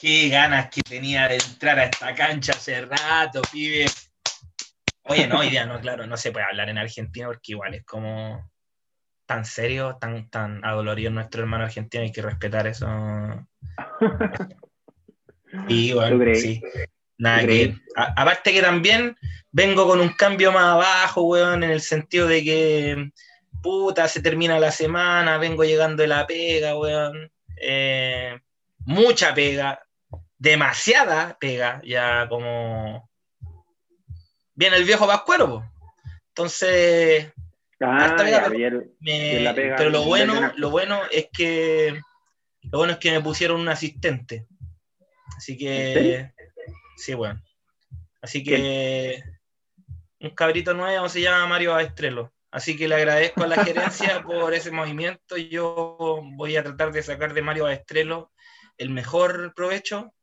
Qué ganas que tenía de entrar a esta cancha hace rato, pibe. Oye, no, hoy día no, claro, no se puede hablar en Argentina porque igual es como tan serio, tan, tan adolorido nuestro hermano argentino, hay que respetar eso. Y bueno, sí. Nada que. aparte que también vengo con un cambio más abajo, weón, en el sentido de que puta, se termina la semana, vengo llegando de la pega, weón. Eh, mucha pega, demasiada pega, ya como. Viene el viejo Pascuero, Entonces. Ah, pero lo bueno, lo bueno es que. Lo bueno es que me pusieron un asistente. Así que. Sí, bueno. Así que. Un cabrito nuevo se llama Mario Estrelo. Así que le agradezco a la gerencia por ese movimiento. Yo voy a tratar de sacar de Mario Estrelo el mejor provecho.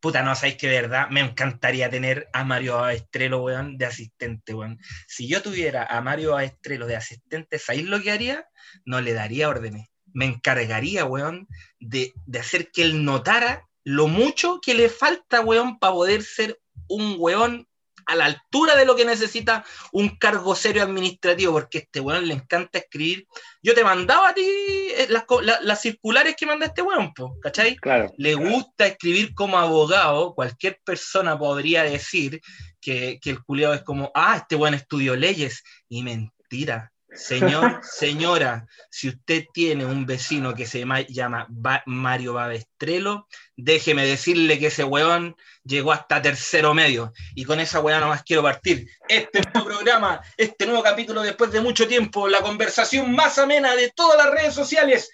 Puta, no sabéis que de verdad me encantaría tener a Mario Estrelo, weón, de asistente, weón. Si yo tuviera a Mario Estrelo de asistente, ¿sabéis lo que haría? No le daría órdenes. Me encargaría, weón, de, de hacer que él notara lo mucho que le falta, weón, para poder ser un weón a la altura de lo que necesita un cargo serio administrativo, porque este weón le encanta escribir. Yo te mandaba a ti eh, las, circulares que manda este weón, ¿cachai? Claro. Le gusta escribir como abogado, cualquier persona podría decir que, que el culiado es como, ah, este weón estudió leyes, y mentira. Señor, señora, si usted tiene un vecino que se llama Mario Babestrelo, déjeme decirle que ese weón llegó hasta tercero medio. Y con esa weá nomás quiero partir. Este nuevo programa, este nuevo capítulo después de mucho tiempo, la conversación más amena de todas las redes sociales.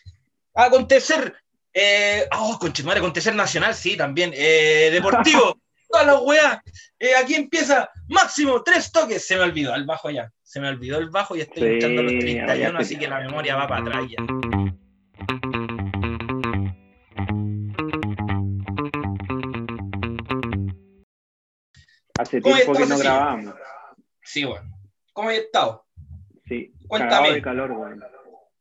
Acontecer, eh, oh, conchetumare, acontecer nacional, sí, también. Eh, deportivo, todas las weas. Eh, aquí empieza máximo tres toques. Se me olvidó, al bajo ya. Se me olvidó el bajo y estoy luchando los 31, así que la memoria va para atrás ya. Hace tiempo que no grabamos. Sí, bueno. ¿Cómo has estado? Sí. Cuéntame. De calor, bueno.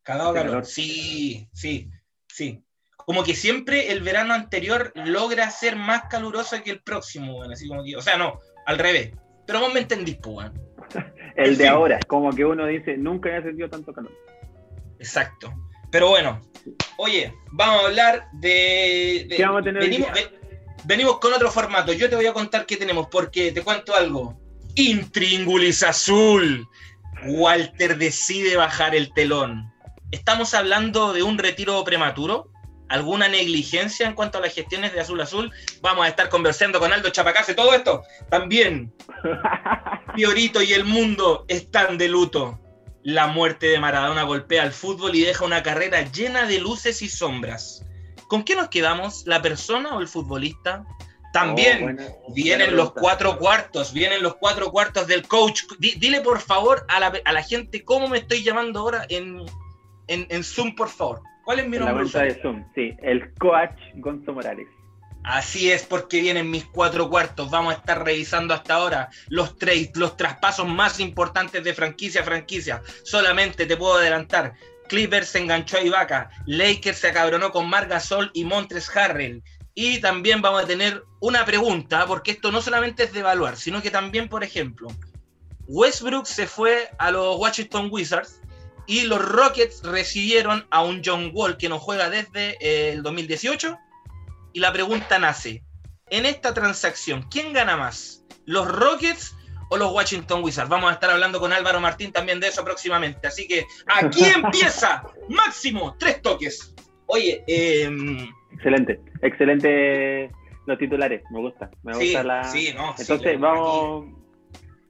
Cagado de calor. Sí, sí, sí. Como que siempre el verano anterior logra ser más caluroso que el próximo, bueno. Así como que, o sea, no, al revés. Pero vos me entendís, pues, bueno. el de ahora, como que uno dice, nunca había sentido tanto calor. Exacto. Pero bueno, oye, vamos a hablar de. ¿Qué vamos a tener venimos, venimos con otro formato. Yo te voy a contar qué tenemos, porque te cuento algo. Intríngulis Azul. Walter decide bajar el telón. Estamos hablando de un retiro prematuro, alguna negligencia en cuanto a las gestiones de Azul Azul. Vamos a estar conversando con Aldo Chapacase, todo esto. También, Fiorito y el mundo están de luto. La muerte de Maradona golpea al fútbol y deja una carrera llena de luces y sombras. ¿Con qué nos quedamos? ¿La persona o el futbolista? También oh, vienen los cuatro cuartos, vienen los cuatro cuartos del coach. dile por favor a la, gente cómo me estoy llamando ahora en, en, Zoom, por favor. ¿Cuál es mi nombre? La cuenta de Zoom, sí, el coach Gonzo Morales. Así es, porque vienen mis cuatro cuartos. Vamos a estar revisando hasta ahora los trades, los traspasos más importantes de franquicia a franquicia. Solamente te puedo adelantar Clippers se enganchó a Ibaka, Lakers se acabronó con Margasol y Montres Harrell. Y también vamos a tener una pregunta, porque esto no solamente es de evaluar, sino que también, por ejemplo, Westbrook se fue a los Washington Wizards y los Rockets recibieron a un John Wall que no juega desde eh, el 2018. Y la pregunta nace, en esta transacción, ¿quién gana más? ¿Los Rockets o los Washington Wizards. Vamos a estar hablando con Álvaro Martín también de eso próximamente. Así que aquí empieza Máximo, tres toques. Oye, em, excelente, excelente los titulares, me gusta, me gusta la. Sí, no, Entonces vamos,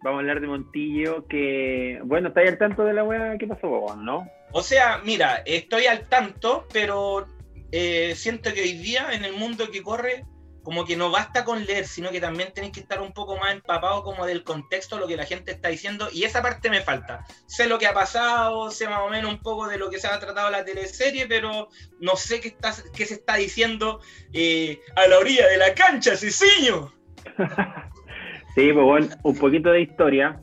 vamos a hablar de Montillo, que bueno, ¿estáis al tanto de la weá? ¿Qué pasó, no? O sea, mira, estoy al tanto, pero eh, siento que hoy día en el mundo que corre como que no basta con leer, sino que también tenéis que estar un poco más empapado como del contexto, lo que la gente está diciendo, y esa parte me falta. Sé lo que ha pasado, sé más o menos un poco de lo que se ha tratado la teleserie, pero no sé qué, está, qué se está diciendo eh, a la orilla de la cancha, Ceciño. sí, pues bueno, un poquito de historia.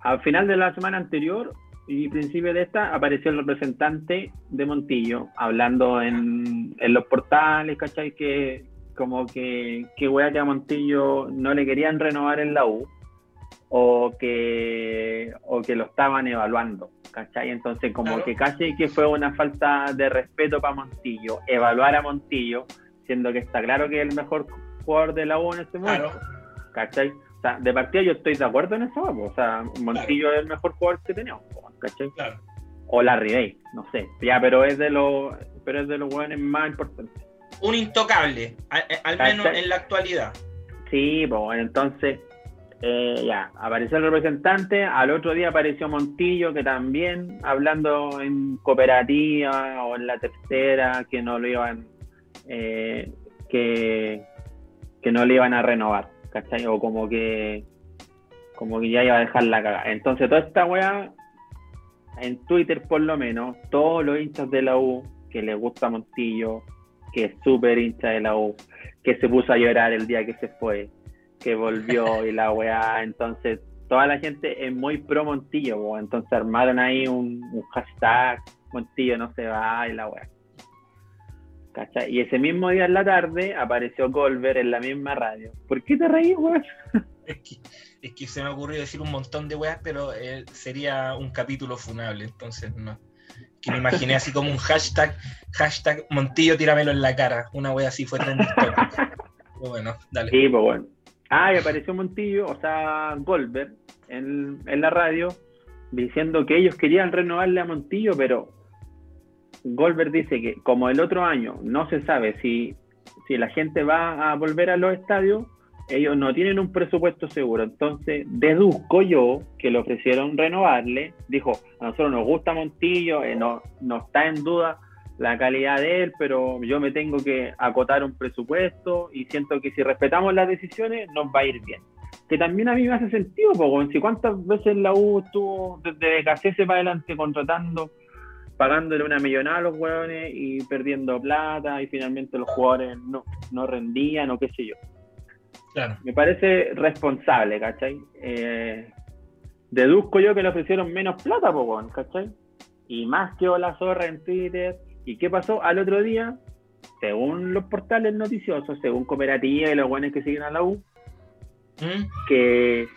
Al final de la semana anterior y principio de esta apareció el representante de Montillo hablando en, en los portales, ¿cachai? Que como que, que wea que a Montillo no le querían renovar en la U o que, o que lo estaban evaluando, ¿cachai? Entonces como que casi que fue una falta de respeto para Montillo, evaluar a Montillo, siendo que está claro que es el mejor jugador de la U en este momento, ¿cachai? O sea, de partida yo estoy de acuerdo en eso, o sea, Montillo es el mejor jugador que tenemos, ¿cachai? Claro. O la Day, no sé, ya, pero es de los, pero es de los jugadores más importantes. Un intocable, al, menos en la actualidad. Sí, pues entonces eh, ya, apareció el representante, al otro día apareció Montillo, que también, hablando en cooperativa o en la tercera, que no lo iban, eh, que, que no le iban a renovar, ¿cachai? O como que, como que ya iba a dejar la cagada. Entonces, toda esta weá, en Twitter por lo menos, todos los hinchas de la U, que les gusta Montillo, que es súper hincha de la U, que se puso a llorar el día que se fue, que volvió y la weá. Entonces, toda la gente es muy pro Montillo, entonces armaron ahí un, hashtag, Montillo no se va y la weá. Y ese mismo día en la tarde apareció Golver en la misma radio. ¿Por qué te reís, weón? Es que, se me ocurrió decir un montón de weas, pero eh, sería un capítulo funable, entonces no. Que me imaginé así como un hashtag, hashtag Montillo tíramelo en la cara. Una wea así fue trending Bueno, dale. Sí, pues bueno. Ah, y apareció Montillo, o sea, Goldberg, en, la radio, diciendo que ellos querían renovarle a Montillo, pero Goldberg dice que como el otro año no se sabe si, si la gente va a volver a los estadios, ellos no tienen un presupuesto seguro. Entonces, deduzco yo que le ofrecieron renovarle. Dijo, a nosotros nos gusta Montillo, eh, no, no está en duda la calidad de él, pero yo me tengo que acotar un presupuesto y siento que si respetamos las decisiones nos va a ir bien. Que también a mí me hace sentido, porque si cuántas veces la U estuvo desde BKC para adelante contratando, pagándole una millonada a los hueones y perdiendo plata y finalmente los jugadores no, no rendían o qué sé yo. Claro. Me parece responsable, ¿cachai? Eh, deduzco yo que le ofrecieron menos plata, pues, ¿cachai? Y más que la zorra en Twitter, ¿Y qué pasó al otro día? Según los portales noticiosos, según Cooperativa y los buenos que siguen a la U, ¿Mm? que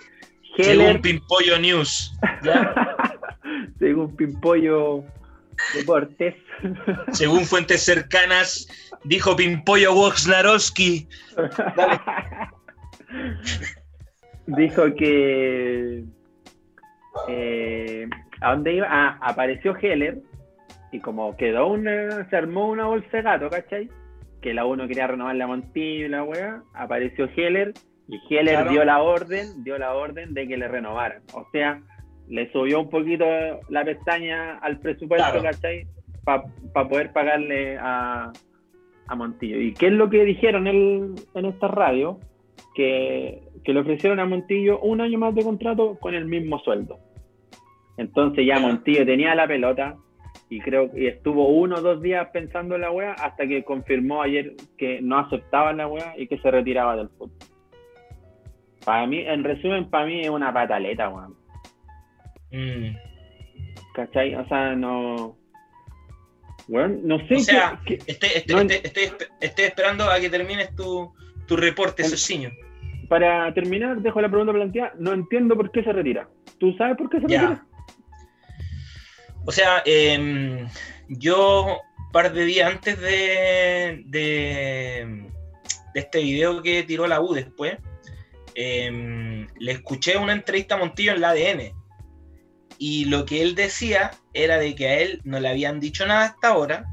Según Pimpollo News. según Pimpollo Deportes. según fuentes cercanas, dijo Pimpollo Woxnarowski. dijo que. Eh, ¿A dónde iba? Ah, apareció Heller y como quedó una, se armó una bolsa de gato, ¿cachai? Que la uno quería renovar la Montillo y la weá, apareció Heller y Heller dio la orden, dio la orden de que le renovaran. O sea, le subió un poquito la pestaña al presupuesto, ¿cachai? Para poder pagarle a, a, Montillo. ¿Y qué es lo que dijeron en esta radio? Que, que le ofrecieron a Montillo un año más de contrato con el mismo sueldo. Entonces ya Montillo tenía la pelota, y creo que estuvo uno o dos días pensando en la wea hasta que confirmó ayer que no aceptaba la wea y que se retiraba del fútbol. Para mí, en resumen, para mí es una pataleta, weón. Mm. ¿Cachai? O sea, no. Bueno, no sé. O sea, estoy, esperando a que termines tu, tu reporte, Ceciño. Para terminar, dejo la pregunta planteada. No entiendo por qué se retira. ¿Tú sabes por qué se retira? O sea, em, yo un par de días antes de, de, este video que tiró la U después, em, le escuché una entrevista a Montillo en la ADN. Y lo que él decía era de que a él no le habían dicho nada hasta ahora,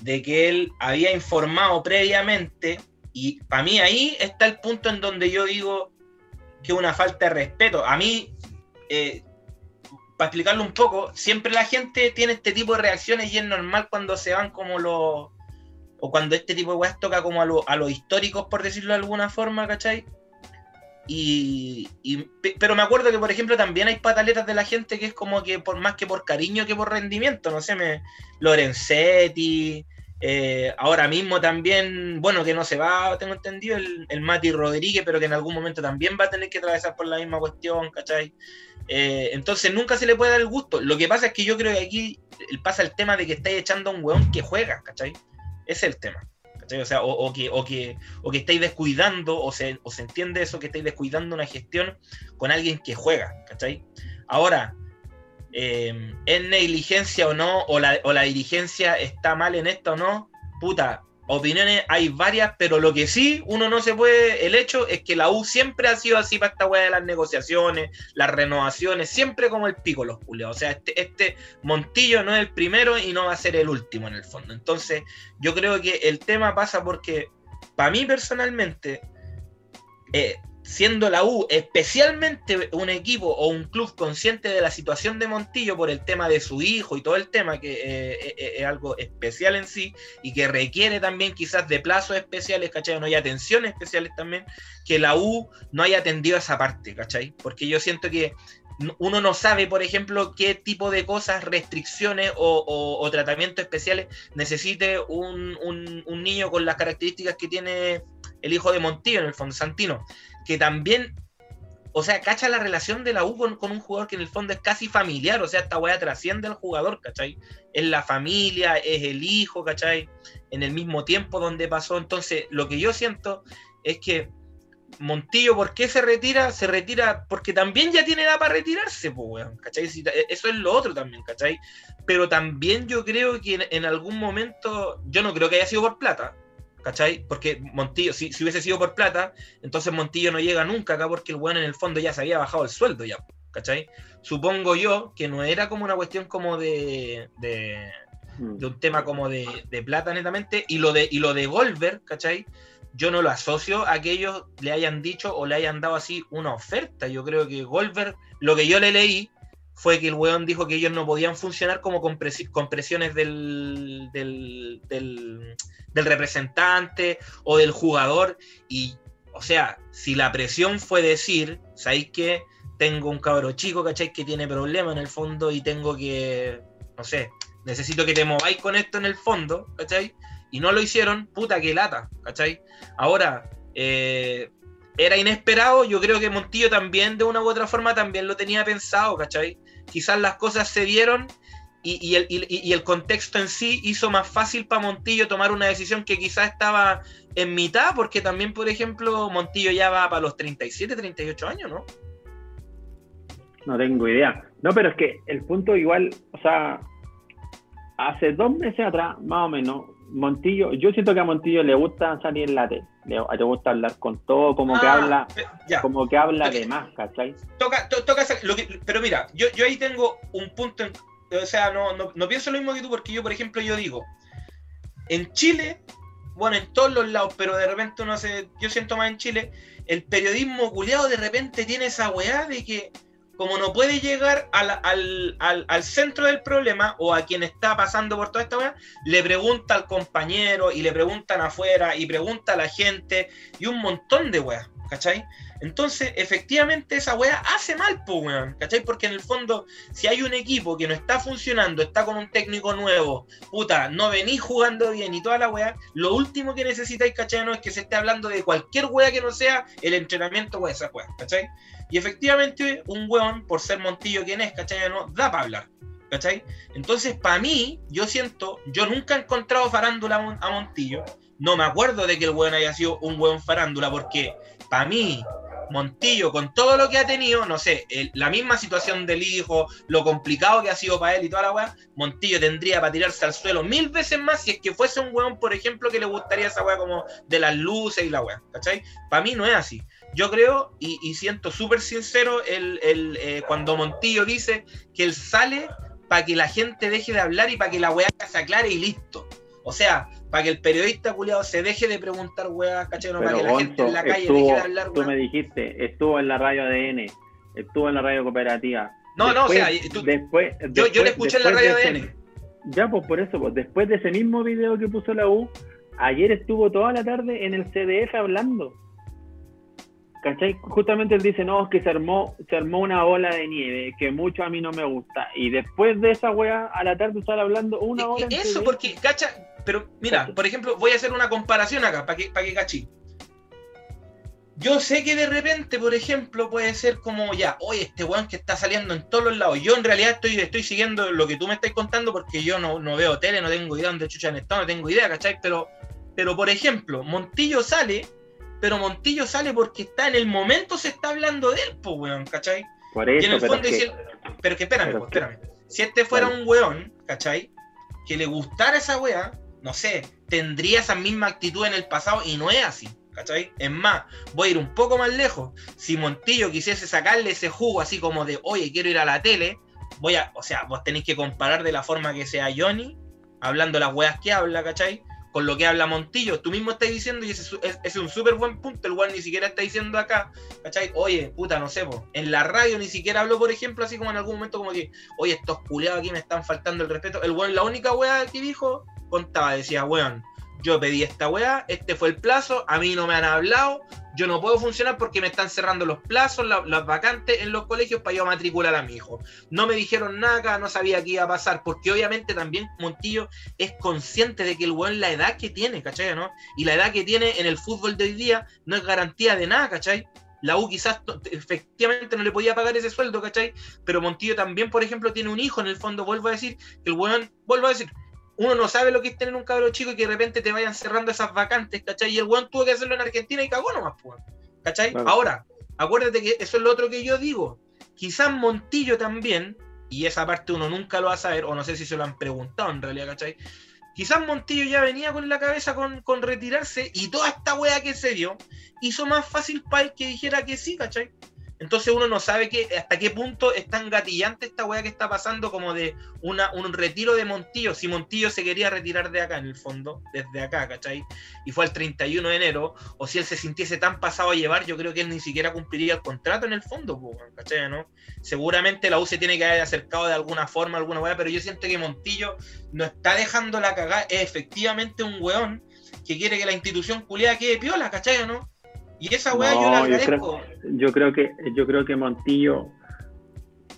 de que él había informado previamente, y para mí ahí está el punto en donde yo digo que una falta de respeto. A mí, eh, para explicarlo un poco, siempre la gente tiene este tipo de reacciones y es normal cuando se van como los. o cuando este tipo de weas toca como a, los históricos, por decirlo de alguna forma, ¿cachai? Y, pero me acuerdo que, por ejemplo, también hay pataletas de la gente que es como que por más que por cariño que por rendimiento, no sé, me, Lorenzetti, eh, ahora mismo también, bueno, que no se va, tengo entendido, el, Mati Rodríguez, pero que en algún momento también va a tener que atravesar por la misma cuestión, ¿cachai? Eh, entonces nunca se le puede dar el gusto. Lo que pasa es que yo creo que aquí pasa el tema de que estáis echando a un weón que juega, ¿cachai? Ese es el tema. O sea, o, que, o, que, o que estáis descuidando, o se, o se entiende eso, que estáis descuidando una gestión con alguien que juega, ¿cachai? Ahora, eh, ¿es negligencia o no? O la, o la dirigencia está mal en esto o no? Puta, opiniones hay varias, pero lo que sí uno no se puede, el hecho es que la U siempre ha sido así para esta weá de las negociaciones, las renovaciones, siempre como el pico los culeos. O sea, este, este Montillo no es el primero y no va a ser el último en el fondo. Entonces, yo creo que el tema pasa porque, para mí personalmente, eh, siendo la U especialmente un equipo o un club consciente de la situación de Montillo por el tema de su hijo y todo el tema que eh, eh, eh, es algo especial en sí y que requiere también quizás de plazos especiales, ¿cachai? No hay atenciones especiales también, que la U no haya atendido esa parte, ¿cachai? Porque yo siento que uno no sabe, por ejemplo, qué tipo de cosas, restricciones o, tratamientos especiales necesite un, un niño con las características que tiene el hijo de Montillo, en el fondo, Santino que también, o sea, cacha la relación de la U con, un jugador que en el fondo es casi familiar, o sea, esta weá trasciende al jugador, ¿cachai? Es la familia, es el hijo, ¿cachai? En el mismo tiempo donde pasó. Entonces, lo que yo siento es que Montillo, ¿por qué se retira? Se retira porque también ya tiene edad para retirarse, pues, weón, ¿cachai? Eso es lo otro también, ¿cachai? Pero también yo creo que en algún momento, yo no creo que haya sido por plata, ¿Cachai? Porque Montillo, si, hubiese sido por plata, entonces Montillo no llega nunca acá porque el weón en el fondo ya se había bajado el sueldo ya, ¿cachai? Supongo yo que no era como una cuestión como de, de, mm. un tema como de, plata netamente, y lo de, y lo de Goldberg, ¿cachai? Yo no lo asocio a que ellos le hayan dicho o le hayan dado así una oferta. Yo creo que Goldberg, lo que yo le leí, fue que el weón dijo que ellos no podían funcionar como con, presiones del, del, representante o del jugador. Y, o sea, si la presión fue decir, ¿sabéis que tengo un cabro chico, ¿cachai? Que tiene problemas en el fondo y tengo que, no sé, necesito que te mováis con esto en el fondo, ¿cachai? Y no lo hicieron, puta que lata, ¿cachai? Ahora, eh, era inesperado, yo creo que Montillo también de una u otra forma también lo tenía pensado, ¿cachai? Quizás las cosas se dieron y, el, contexto en sí hizo más fácil para Montillo tomar una decisión que quizás estaba en mitad, porque también, por ejemplo, Montillo ya va para los 37, 38 años, ¿no? No tengo idea. No, pero es que el punto igual, o sea, hace dos meses atrás, más o menos, Montillo, yo siento que a Montillo le gusta salir en la tele, le, gusta hablar con todo, como que ah, habla, como que habla de más, ¿cachai? Toca, toca lo que, pero mira, yo, yo ahí tengo un punto, o sea, no, no, pienso lo mismo que tú, porque yo, por ejemplo, yo digo, en Chile, bueno, en todos los lados, pero de repente no sé, yo siento más en Chile, el periodismo culiado de repente tiene esa weá de que como no puede llegar al, centro del problema o a quien está pasando por toda esta weá, le pregunta al compañero y le preguntan afuera y pregunta a la gente y un montón de weas, ¿cachai? Entonces, efectivamente, esa weá hace mal, pues, weón, ¿cachai? Porque en el fondo, si hay un equipo que no está funcionando, está con un técnico nuevo, puta, no venís jugando bien y toda la weá, lo último que necesitáis, ¿cachai? No es que se esté hablando de cualquier weá que no sea el entrenamiento o esa weá, ¿cachai? Y efectivamente, un weón, por ser Montillo quien es, ¿cachai? No da para hablar. ¿Cachai? Entonces, para mí, yo siento, yo nunca he encontrado farándula a Montillo. No me acuerdo de que el weón haya sido un weón farándula, porque para mí, Montillo, con todo lo que ha tenido, no sé, la misma situación del hijo, lo complicado que ha sido para él y toda la weá, Montillo tendría para tirarse al suelo mil veces más si es que fuese un weón, por ejemplo, que le gustaría esa weá como de las luces y la weá, ¿cachai? Para mí no es así. Yo creo, y, siento súper sincero, el, eh, cuando Montillo dice que él sale para que la gente deje de hablar y para que la weá se aclare y listo. O sea, para que el periodista culiado se deje de preguntar weá, ¿cachai? para que la gente en la calle deje de hablar Tú me dijiste, estuvo en la radio ADN, estuvo en la radio cooperativa. No, no, o sea, después, yo, yo le escuché en la radio ADN. Ya, pues por eso, pues después de ese mismo video que puso la U, ayer estuvo toda la tarde en el CDF hablando. ¿Cachai? Justamente él dice, no, es que se armó, se armó una ola de nieve, que mucho a mí no me gusta. Y después de esa weá, a la tarde sale hablando una hora. Eso, porque, cacha, pero mira, por ejemplo, voy a hacer una comparación acá, para que, para que cachí. Yo sé que de repente, por ejemplo, puede ser como ya, oye, este weón que está saliendo en todos los lados. Yo en realidad estoy, estoy siguiendo lo que tú me estás contando porque yo no, no veo tele, no tengo idea dónde chuchan estado, no tengo idea, ¿cachai? Pero Pero, por ejemplo, Montillo sale, pero Montillo sale porque está en el momento, se está hablando de él, pues, weón, ¿cachai? Por eso, y en el pero fondo es que- dice, pero que espérame, pero pues, espérame. Si este fuera un weón, ¿cachai? Que le gustara esa wea, no sé, tendría esa misma actitud en el pasado y no es así, ¿cachai? Es más, voy a ir un poco más lejos. Si Montillo quisiese sacarle ese jugo así como de, oye, quiero ir a la tele, voy a, o sea, vos tenéis que comparar de la forma que sea Johnny, hablando las weas que habla, ¿cachai? Con lo que habla Montillo, tú mismo estás diciendo, y ese es, es un súper buen punto, el weón ni siquiera está diciendo acá, ¿cachai? Oye, puta, no sé, po, en la radio ni siquiera habló, por ejemplo, así como en algún momento como que, oye, estos culiados aquí me están faltando el respeto. El weón, la única wea que dijo, contaba, decía, weón, yo pedí esta wea, este fue el plazo, a mí no me han hablado, yo no puedo funcionar porque me están cerrando los plazos, la- las vacantes en los colegios para yo matricular a mi hijo. No me dijeron nada, no sabía qué iba a pasar, porque obviamente también Montillo es consciente de que el weón la edad que tiene, ¿cachai? ¿no? Y la edad que tiene en el fútbol de hoy día no es garantía de nada, ¿cachai? La U quizás efectivamente no le podía pagar ese sueldo, ¿cachai? Pero Montillo también, por ejemplo, tiene un hijo en el fondo, vuelvo a decir, que el weón, vuelvo a decir, uno no sabe lo que es tener un cabro chico y que de repente te vayan cerrando esas vacantes, ¿cachai? Y el weón tuvo que hacerlo en Argentina y cagó nomás, pues, ¿cachai? Ahora, acuérdate que eso es lo otro que yo digo. Quizás Montillo también, y esa parte uno nunca lo va a saber, o no sé si se lo han preguntado en realidad, ¿cachai? Quizás Montillo ya venía con la cabeza con, con retirarse y toda esta wea que se dio hizo más fácil para él que dijera que sí, ¿cachai? Entonces uno no sabe que, hasta qué punto es tan gatillante esta wea que está pasando como de una, un retiro de Montillo. Si Montillo se quería retirar de acá, en el fondo, desde acá, ¿cachai? Y fue el 31 de enero, o si él se sintiese tan pasado a llevar, yo creo que él ni siquiera cumpliría el contrato en el fondo, ¿cachai? ¿no? Seguramente la U se tiene que haber acercado de alguna forma, alguna wea, pero yo siento que Montillo no está dejando la cagada, es efectivamente un weón que quiere que la institución culiada quede piola, ¿cachai? ¿no? Y esa weá yo No, la yo agradezco. yo creo que yo creo que Montillo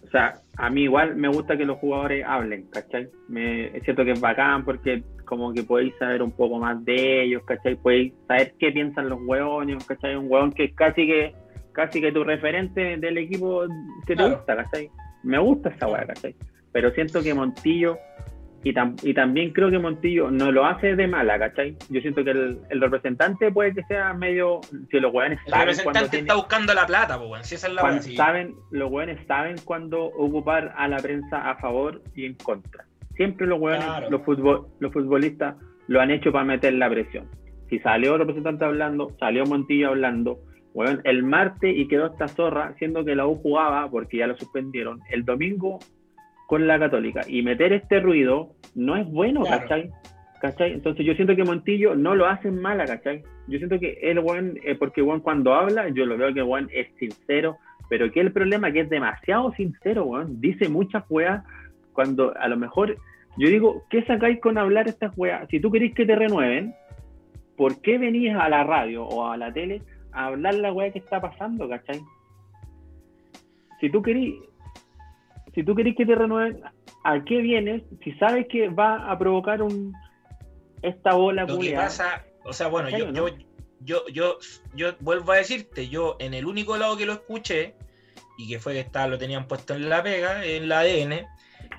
o sea a mí igual me gusta que los jugadores hablen ¿cachai? Me, es cierto que es bacán porque como que podéis saber un poco más de ellos ¿cachai? podéis saber qué piensan los hueones ¿cachai? un hueón que es casi que casi que tu referente del equipo que te gusta ¿cachai? me gusta esa weá ¿cachai? pero siento que Montillo y, tam- y también creo que Montillo no lo hace de mala, ¿cachai? Yo siento que el, el representante puede que sea medio, si los hueones El saben representante tiene- está buscando la plata, weón. Si esa es la sí. saben, los hueones saben cuándo ocupar a la prensa a favor y en contra. Siempre los hueones, Claro. los, futbol, los futbolistas lo han hecho para meter la presión. Si salió el representante hablando, salió Montillo hablando, hueón, el martes y quedó esta zorra, siendo que la U jugaba, porque ya lo suspendieron, el domingo con la Católica. Y meter este ruido no es bueno, Claro. ¿cachai? ¿Cachai? Entonces yo siento que Montillo no lo hacen mala, ¿cachai? Yo siento que el weón, eh, porque weón cuando habla, yo lo veo que weón es sincero, pero que el problema es que es demasiado sincero, weón. Dice muchas weas cuando a lo mejor, yo digo, ¿qué sacáis con hablar estas weas? Si tú querés que te renueven, ¿por qué venís a la radio o a la tele a hablar la wea que está pasando, ¿cachai? Si tú querís, si tú querés que te renueven, ¿a qué vienes? Si sabes que va a provocar un esta bola Lo que pasa, o sea, bueno, yo, ¿Cachai o yo, yo, yo, yo vuelvo a decirte, yo en el único lado que lo escuché, y que fue que estaba, lo tenían puesto en la pega, en la ADN,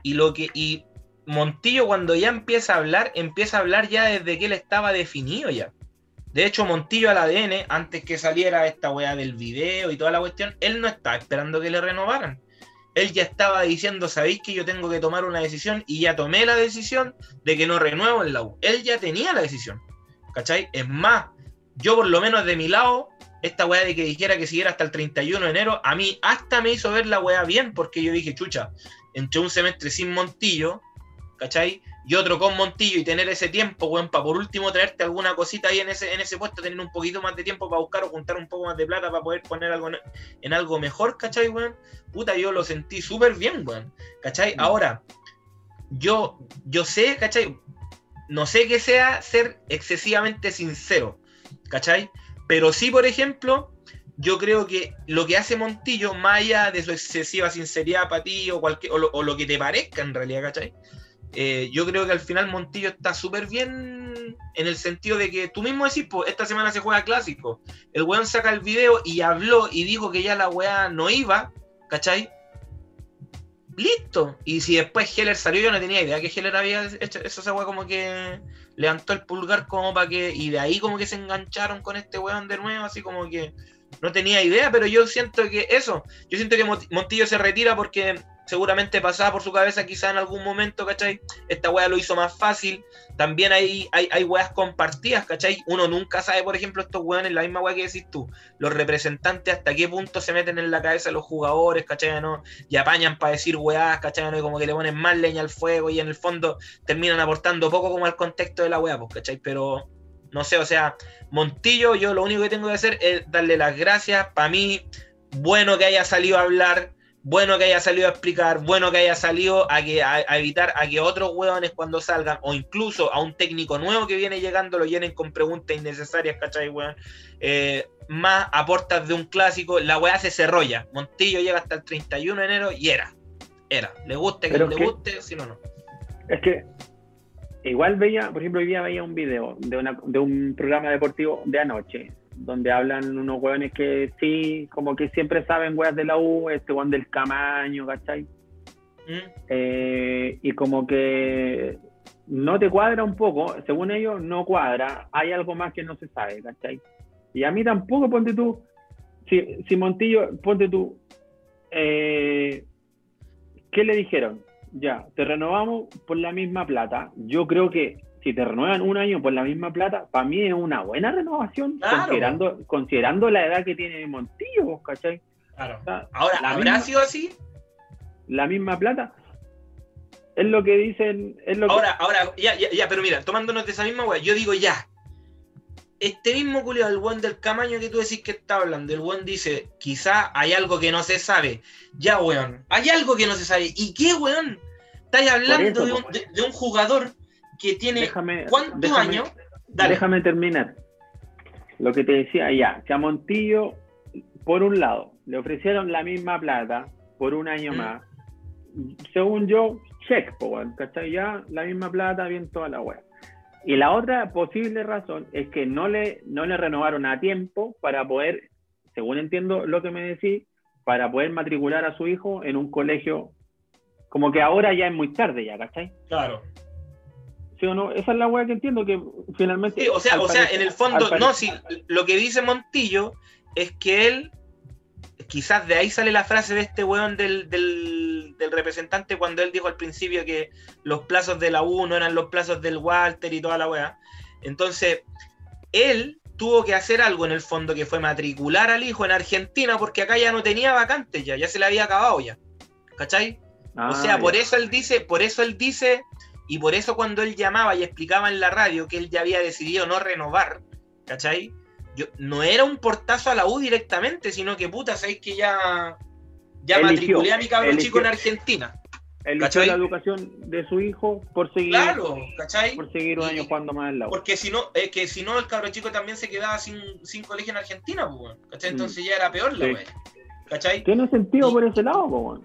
y lo que, y Montillo cuando ya empieza a hablar, empieza a hablar ya desde que él estaba definido ya. De hecho, Montillo al ADN, antes que saliera esta weá del video y toda la cuestión, él no estaba esperando que le renovaran. Él ya estaba diciendo, sabéis que yo tengo que tomar una decisión y ya tomé la decisión de que no renuevo en la U. Él ya tenía la decisión. ¿Cachai? Es más, yo por lo menos de mi lado, esta weá de que dijera que siguiera hasta el 31 de enero, a mí hasta me hizo ver la weá bien, porque yo dije, chucha, entre un semestre sin Montillo, ¿cachai? Y otro con Montillo y tener ese tiempo, weón, para por último traerte alguna cosita ahí en ese, en ese puesto, tener un poquito más de tiempo para buscar o juntar un poco más de plata para poder poner algo en, en algo mejor, ¿cachai, weón? Puta, yo lo sentí súper bien, weón, ¿cachai? Ahora, yo, yo sé, ¿cachai? No sé que sea ser excesivamente sincero, ¿cachai? Pero sí, por ejemplo, yo creo que lo que hace Montillo, más allá de su excesiva sinceridad para ti o, cualquier, o, lo, o lo que te parezca en realidad, ¿cachai? Eh, yo creo que al final Montillo está súper bien en el sentido de que tú mismo decís, pues esta semana se juega clásico. El weón saca el video y habló y dijo que ya la weá no iba, ¿cachai? listo. Y si después Heller salió, yo no tenía idea que Heller había hecho eso, esa weá como que levantó el pulgar como para que. Y de ahí como que se engancharon con este weón de nuevo, así como que no tenía idea, pero yo siento que eso, yo siento que Montillo se retira porque seguramente pasaba por su cabeza quizá en algún momento, ¿cachai? Esta weá lo hizo más fácil. También hay, hay, hay weas compartidas, ¿cachai? Uno nunca sabe, por ejemplo, estos weones, la misma weá que decís tú, los representantes hasta qué punto se meten en la cabeza los jugadores, ¿cachai? ¿no? Y apañan para decir weás, ¿cachai? ¿no? Como que le ponen más leña al fuego y en el fondo terminan aportando poco como al contexto de la weá, pues, ¿cachai? Pero no sé, o sea, Montillo, yo lo único que tengo que hacer es darle las gracias. Para mí, bueno que haya salido a hablar bueno que haya salido a explicar, bueno que haya salido a, que, a, evitar a que otros hueones cuando salgan, o incluso a un técnico nuevo que viene llegando, lo llenen con preguntas innecesarias, ¿cachai, weón? Eh, más aportas de un clásico, la weá se cerró ya. Montillo llega hasta el 31 de enero y era. Era. Le guste que le guste, si no, no. Es que igual veía, por ejemplo, hoy día veía un video de, una, de un programa deportivo de anoche donde hablan unos hueones que sí, como que siempre saben weas de la U, este weón del Camaño, ¿cachai? ¿Mm? Eh, y como que no te cuadra un poco, según ellos no cuadra, hay algo más que no se sabe, ¿cachai? Y a mí tampoco, ponte tú, si, si Montillo, ponte tú, eh, ¿qué le dijeron? Ya, te renovamos por la misma plata. Yo creo que si te renuevan un año por la misma plata, para mí es una buena renovación, considerando, considerando la edad que tiene Montillo, ¿cachai? Claro. Ahora, ¿habrá sido así? La misma plata. Es lo que dicen. Es lo ahora, ahora, ya, ya, ya, pero mira, tomándonos de esa misma weá, yo digo ya. Este mismo culiado, el buen del camaño que tú decís que está hablando, el buen dice, quizá hay algo que no se sabe. Ya, weón, hay algo que no se sabe. ¿Y qué, weón? Estáis hablando de, un, de un jugador que tiene cuántos años. Déjame terminar. Lo que te decía ya, que a Montillo, por un lado, le ofrecieron la misma plata por un año mm. más. Según yo, check, ¿cachai? Ya la misma plata, bien toda la web. Y la otra posible razón es que no le, no le renovaron a tiempo para poder, según entiendo lo que me decís, para poder matricular a su hijo en un colegio, como que ahora ya es muy tarde ya, ¿cachai? Claro no? Esa es la weá que entiendo que finalmente. o sea, o sea, en el fondo, no, si lo que dice Montillo es que él, quizás de ahí sale la frase de este weón del, del, representante cuando él dijo al principio que los plazos de la U no eran los plazos del Walter y toda la weá. Entonces, él tuvo que hacer algo en el fondo que fue matricular al hijo en Argentina porque acá ya no tenía vacantes ya, ya se le había acabado ya. ¿Cachai? o ah, sea, por eso él dice, por eso él dice y por eso cuando él llamaba y explicaba en la radio que él ya había decidido no renovar, ¿cachai? Yo, no era un portazo a la U directamente, sino que puta, sabéis que ya, ya matriculé a mi cabrón chico en Argentina. Eligió la educación de su hijo por seguir, claro, ¿cachai? Por seguir un año jugando más en la U. Porque si no, es que si no, el cabrón chico también se quedaba sin, sin colegio en Argentina, pues, ¿cachai? Mm. Entonces ya era peor la sí. ¿cachai? Tiene sentido por ese lado, pues,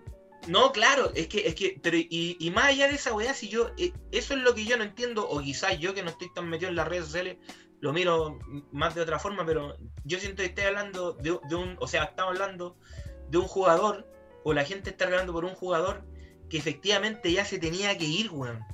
no, claro, es que, es que, pero y, más allá de esa weá, si yo, eh, eso es lo que yo no entiendo, o quizás yo que no estoy tan metido en las redes sociales, lo miro más de otra forma, pero yo siento que estoy hablando de, un, o sea, estamos hablando de un jugador, o la gente está hablando por un jugador que efectivamente ya se tenía que ir, weón.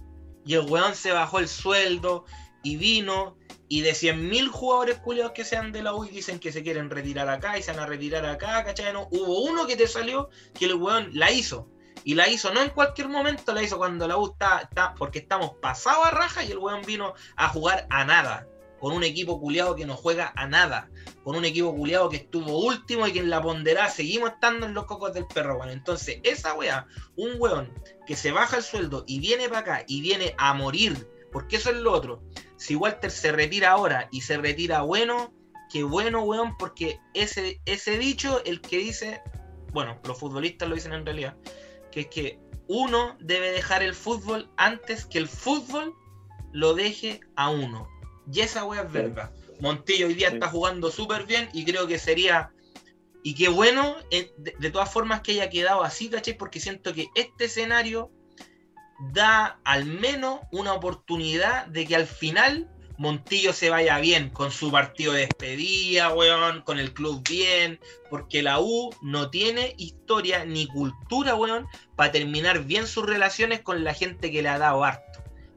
Y el weón se bajó el sueldo y vino, y de 100.000 jugadores culiados que sean de la U y dicen que se quieren retirar acá y se van a retirar acá, ¿cachai? No, hubo uno que te salió que el weón la hizo. Y la hizo no en cualquier momento, la hizo cuando la U está, está porque estamos pasados a raja y el weón vino a jugar a nada. Con un equipo culiado que no juega a nada. Con un equipo culiado que estuvo último y que en la ponderada seguimos estando en los cocos del perro, bueno. Entonces, esa weá, un weón que se baja el sueldo y viene para acá y viene a morir, porque eso es lo otro si Walter se retira ahora y se retira bueno, qué bueno, weón, porque ese, ese dicho, el que dice, bueno, los futbolistas lo dicen en realidad, que es que uno debe dejar el fútbol antes que el fútbol lo deje a uno. Y esa weá es verdad. Montillo hoy día está jugando súper bien y creo que sería. Y qué bueno, eh, de, de, todas formas, que haya quedado así, ¿cachai? Porque siento que este escenario da al menos una oportunidad de que al final Montillo se vaya bien con su partido de despedida, weón, con el club bien, porque la U no tiene historia ni cultura, weón, para terminar bien sus relaciones con la gente que le ha dado harto.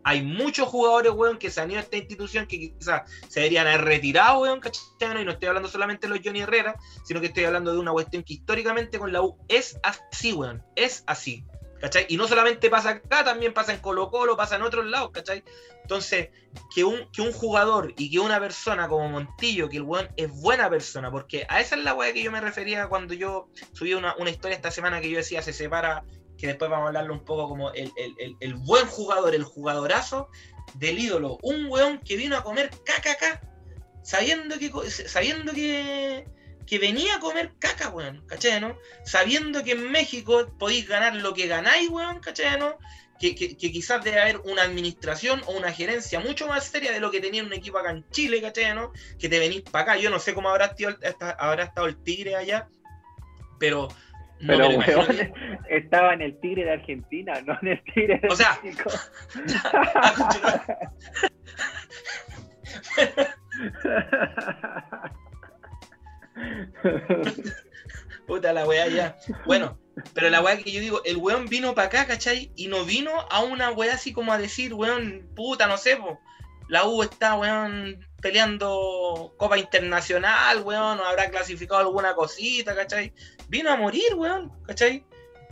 Hay muchos jugadores, weón, que se han ido a esta institución que quizás se deberían haber retirado, weón, cachano, y no estoy hablando solamente de los Johnny Herrera, sino que estoy hablando de una cuestión que históricamente con la U es así, weón, es así. ¿cachai? Y no solamente pasa acá, también pasa en Colo Colo, pasa en otros lados, ¿cachai? Entonces, que un, que un jugador y que una persona como Montillo, que el weón es buena persona, porque a esa es la weá que yo me refería cuando yo subí una, historia esta semana que yo decía se separa, que después vamos a hablarlo un poco como el, el buen jugador, el jugadorazo del ídolo, un weón que vino a comer caca, sabiendo que, sabiendo que, que venía a comer caca, weón, ¿cachai? Sabiendo que en México podéis ganar lo que ganáis, weón, ¿cachai, no? Que, quizás debe haber una administración o una gerencia mucho más seria de lo que tenía un equipo acá en Chile, ¿cachai? Que te venís para acá. Yo no sé cómo habrá, habrá estado el Tigre allá, pero... No pero, weón, estaba en el Tigre de Argentina, no en el Tigre de o sea, México. Puta la weá ya. Bueno, pero la weá que yo digo, el weón vino para acá, ¿cachai? Y no vino a una weá así como a decir, weón, puta, no sé, po. La U está, weón, peleando Copa Internacional, weón, o habrá clasificado alguna cosita, ¿cachai? Vino a morir, weón, ¿cachai?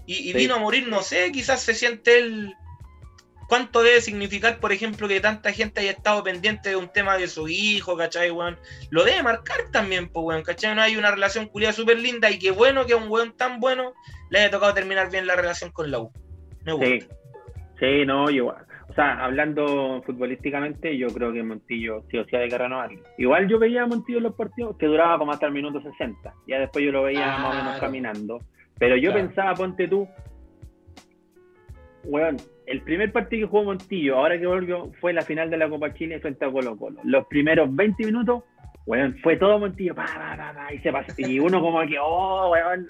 Y, vino a morir, no sé, quizás se siente él ¿Cuánto debe significar, por ejemplo, que tanta gente haya estado pendiente de un tema de su hijo, ¿cachai, weón? Lo debe marcar también, pues, weón, ¿cachai? No hay una relación culiada súper linda y qué bueno que a un weón tan bueno le haya tocado terminar bien la relación con la U. Me gusta. Sí, sí no, igual. O sea, hablando futbolísticamente, yo creo que Montillo sí o sí hay que renovarlo. Igual yo veía a Montillo en los partidos que duraba como hasta el minuto 60. Ya después yo lo veía más o menos caminando. Pero yo pensaba, ponte tú, weón, el primer partido que jugó Montillo, ahora que volvió, fue la final de la Copa Chile frente a Colo Colo. Los primeros 20 minutos, weón, fue todo Montillo, pa, pa, pa, y se pasó. Y uno como que, oh, weón.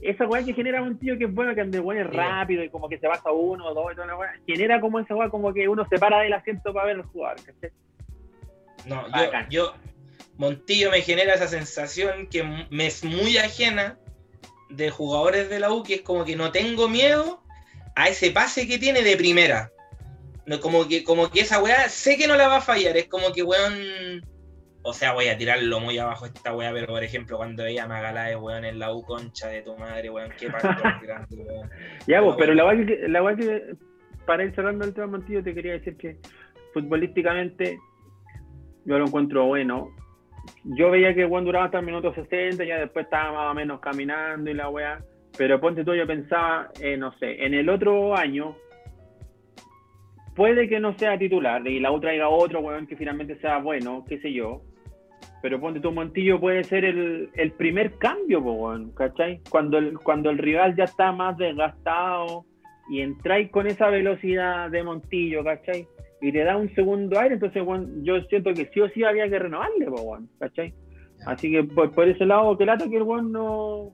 Esa weá que genera Montillo que es bueno, que ande weón es rápido y como que se pasa uno o dos y toda la weá. Genera como esa weá como que uno se para del asiento para ver el jugador, No, yo, yo, Montillo me genera esa sensación que me es muy ajena de jugadores de la U, que es como que no tengo miedo a ese pase que tiene de primera. No, como, que, como que esa weá sé que no la va a fallar. Es como que, weón. O sea, voy a tirarlo muy abajo esta weá, pero por ejemplo, cuando veía a Magaláes, weón, en la U concha de tu madre, weón, qué pastor grande, weón. Ya, vos, pero la weá que, la weá que, para ir cerrando el tema Montillo, te quería decir que futbolísticamente yo lo encuentro bueno. Yo veía que Juan duraba hasta el minuto 60, ya después estaba más o menos caminando y la weá. Pero ponte tú, yo pensaba, eh, no sé, en el otro año puede que no sea titular y la otra traiga otro weón que finalmente sea bueno, qué sé yo. Pero ponte tú, Montillo puede ser el, primer cambio, weón, ¿cachai? Cuando el, cuando el rival ya está más desgastado y entráis con esa velocidad de Montillo, ¿cachai? Y te da un segundo aire, entonces, weón, yo siento que sí o sí había que renovarle, weón, ¿cachai? Así que por, por ese lado, que lata que el weón no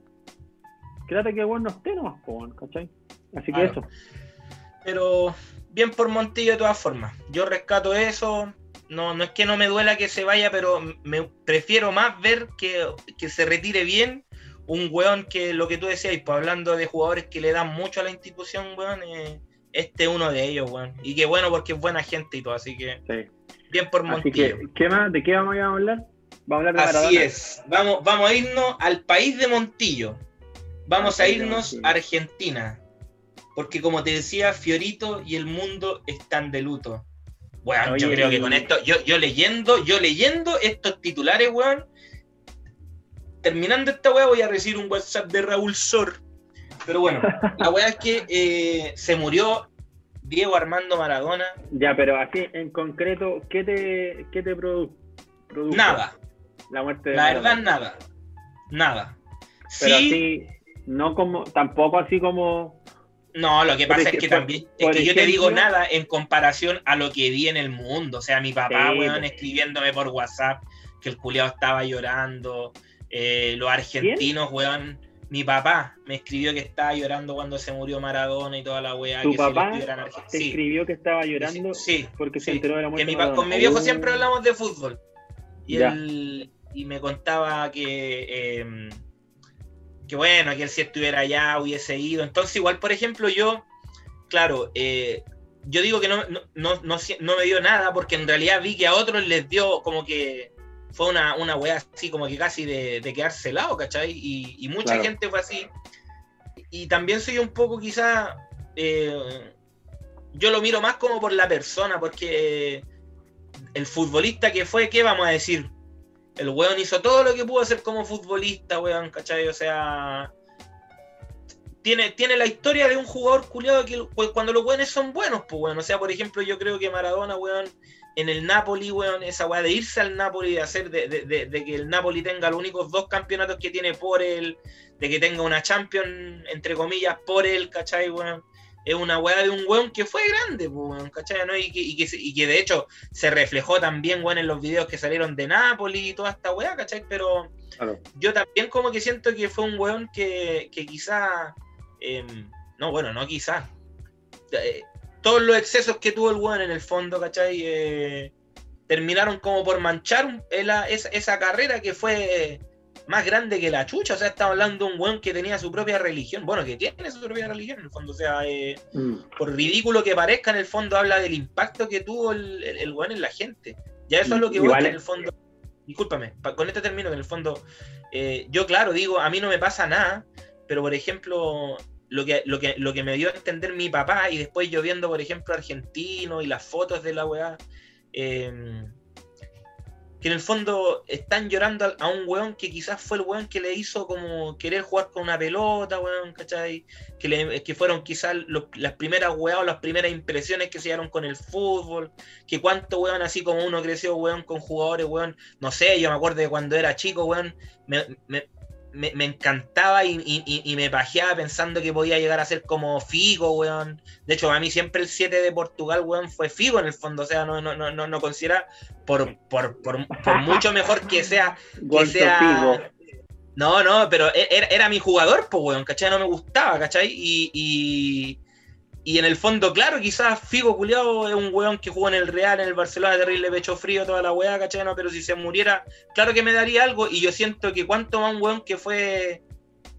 Quédate que bueno esté nomás, ¿cachai? Así que eso. Pero bien por Montillo de todas formas. Yo rescato eso. No, no es que no me duela que se vaya, pero me prefiero más ver que, se retire bien un weón que lo que tú decías, pues hablando de jugadores que le dan mucho a la institución, weón, eh, este es uno de ellos, weón. Y qué bueno porque es buena gente y todo, así que bien por Montillo. ¿qué más? ¿De qué vamos a hablar? Vamos a hablar de Así es, vamos, vamos a irnos al país de Montillo. Vamos a irnos a Argentina. Porque como te decía, Fiorito y el mundo están de luto. Bueno, yo creo que con esto, yo, yo leyendo, yo leyendo estos titulares, weón. Terminando esta weá, voy a recibir un WhatsApp de Raúl Sor. Pero bueno, la weá es que eh, se murió Diego Armando Maradona. Ya, pero así en concreto, ¿qué te, qué te produjo? Nada. La muerte de La verdad, nada. Nada. Pero sí, no como, tampoco así como. No, lo que pasa es que también, es que yo te digo nada en comparación a lo que vi en el mundo. O sea, mi papá, weón, pues. escribiéndome por WhatsApp que el culiado estaba llorando. Eh, los argentinos, weón, mi papá me escribió que estaba llorando cuando se murió Maradona y toda la weá. ¿Tu que papá te escribió que estaba llorando? Sí, porque se enteró de la muerte. con mi viejo siempre hablamos de fútbol. Y, él, y me contaba que, em, que bueno, que él si estuviera allá hubiese ido. Entonces, igual, por ejemplo, yo, claro, eh, yo digo que no, no, no, me dio nada porque en realidad vi que a otros les dio como que fue una, una weá así como que casi de, de quedarse helado, ¿cachai? Y, mucha gente fue así. Y también soy un poco quizá, eh, yo lo miro más como por la persona, porque el futbolista que fue, ¿qué vamos a decir? El weón hizo todo lo que pudo hacer como futbolista, weón, ¿cachai? O sea, tiene, tiene la historia de un jugador culiado que pues, cuando los weones son buenos, pues weón. O sea, por ejemplo, yo creo que Maradona, weón, en el Napoli, weón, esa weá de irse al Napoli, de hacer de, de, que el Napoli tenga los únicos dos campeonatos que tiene por él, de que tenga una Champions, entre comillas, por él, ¿cachai, weón? Es una weá de un weón que fue grande, pues, weón, ¿cachai? ¿no? Y, que, y, que, y, que, de hecho se reflejó también, weón, en los videos que salieron de Napoli y toda esta weá, ¿cachai? Pero yo también como que siento que fue un weón que, que quizá Em, no, bueno, no quizás. Eh, todos los excesos que tuvo el weón en el fondo, ¿cachai? Eh, terminaron como por manchar esa, carrera que fue más grande que la chucha. O sea, estamos hablando de un weón que tenía su propia religión. Bueno, que tiene su propia religión en el fondo. O sea, eh, mm. por ridículo que parezca, en el fondo habla del impacto que tuvo el, el, weón en la gente. Ya eso es lo que busca en el fondo. Discúlpame, con este término, en el fondo, yo claro, digo, a mí no me pasa nada, pero por ejemplo, lo que, lo, que, lo que me dio a entender mi papá y después yo viendo, por ejemplo, argentino y las fotos de la weá, em, que en el fondo están llorando a, un weón que quizás fue el weón que le hizo como querer jugar con una pelota, weón, ¿cachai? Que, le, que fueron quizás las primeras weá o las primeras impresiones que se dieron con el fútbol, que cuánto weón así como uno creció, weón, con jugadores, weón, no sé, yo me acuerdo de cuando era chico, weón, me, encantaba y, me pajeaba pensando que podía llegar a ser como Figo, weón. De hecho, a mí siempre el 7 de Portugal, weón, fue Figo en el fondo. O sea, no, no, no, no considera, por, por, por, mucho mejor que sea, que sea No, no, pero e, era, era, mi jugador, pues, weón, ¿cachai? No me gustaba, ¿cachai? y, y en el fondo, claro, quizás Figo Culeado es un weón que jugó en el Real, en el Barcelona, terrible pecho frío, toda la weá, ¿cachai? pero si se muriera, claro que me daría algo. Y yo siento que cuánto más un weón que fue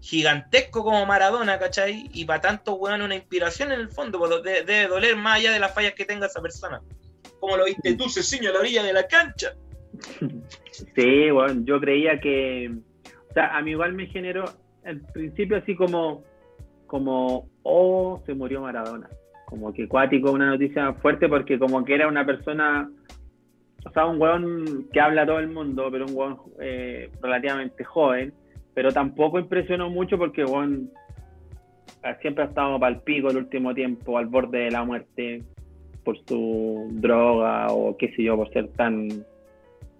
gigantesco como Maradona, ¿cachai? Y para tanto weón una inspiración en el fondo, pues, debe, doler más allá de las fallas que tenga esa persona. Como lo viste tú, Ceciño, a la orilla de la cancha. Sí, bueno, yo creía que. O sea, a mí igual me generó, al principio, así como como, oh, se murió Maradona. Como que cuático, una noticia fuerte porque como que era una persona, o sea, un weón que habla a todo el mundo, pero un weón eh, relativamente joven, pero tampoco impresionó mucho porque weón siempre ha estado para el pico el último tiempo, al borde de la muerte por su droga o qué sé yo, por ser tan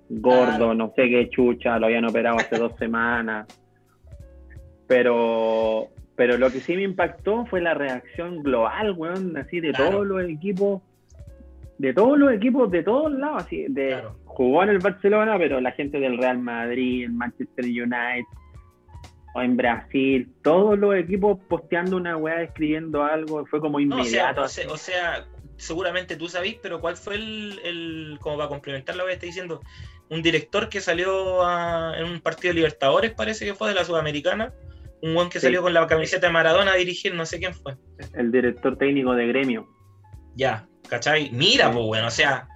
gordo, no sé qué chucha, lo habían operado hace dos semanas. Pero pero lo que sí me impactó fue la reacción global, weón, así de todos los equipos, de todos los equipos de todos lados, así, de jugó en el Barcelona, pero la gente del Real Madrid, el Manchester United, o en Brasil, todos los equipos posteando una weá, escribiendo algo, fue como inmediato. o, sea, seguramente tú sabís, pero ¿cuál fue el, el como para complementar lo que estoy diciendo? Un director que salió en un partido de Libertadores, parece que fue de la Sudamericana, un buen que salió con la camiseta de Maradona a dirigir, no sé quién fue. El director técnico de gremio. Ya, ¿cachai? Mira, pues, weón, o sea,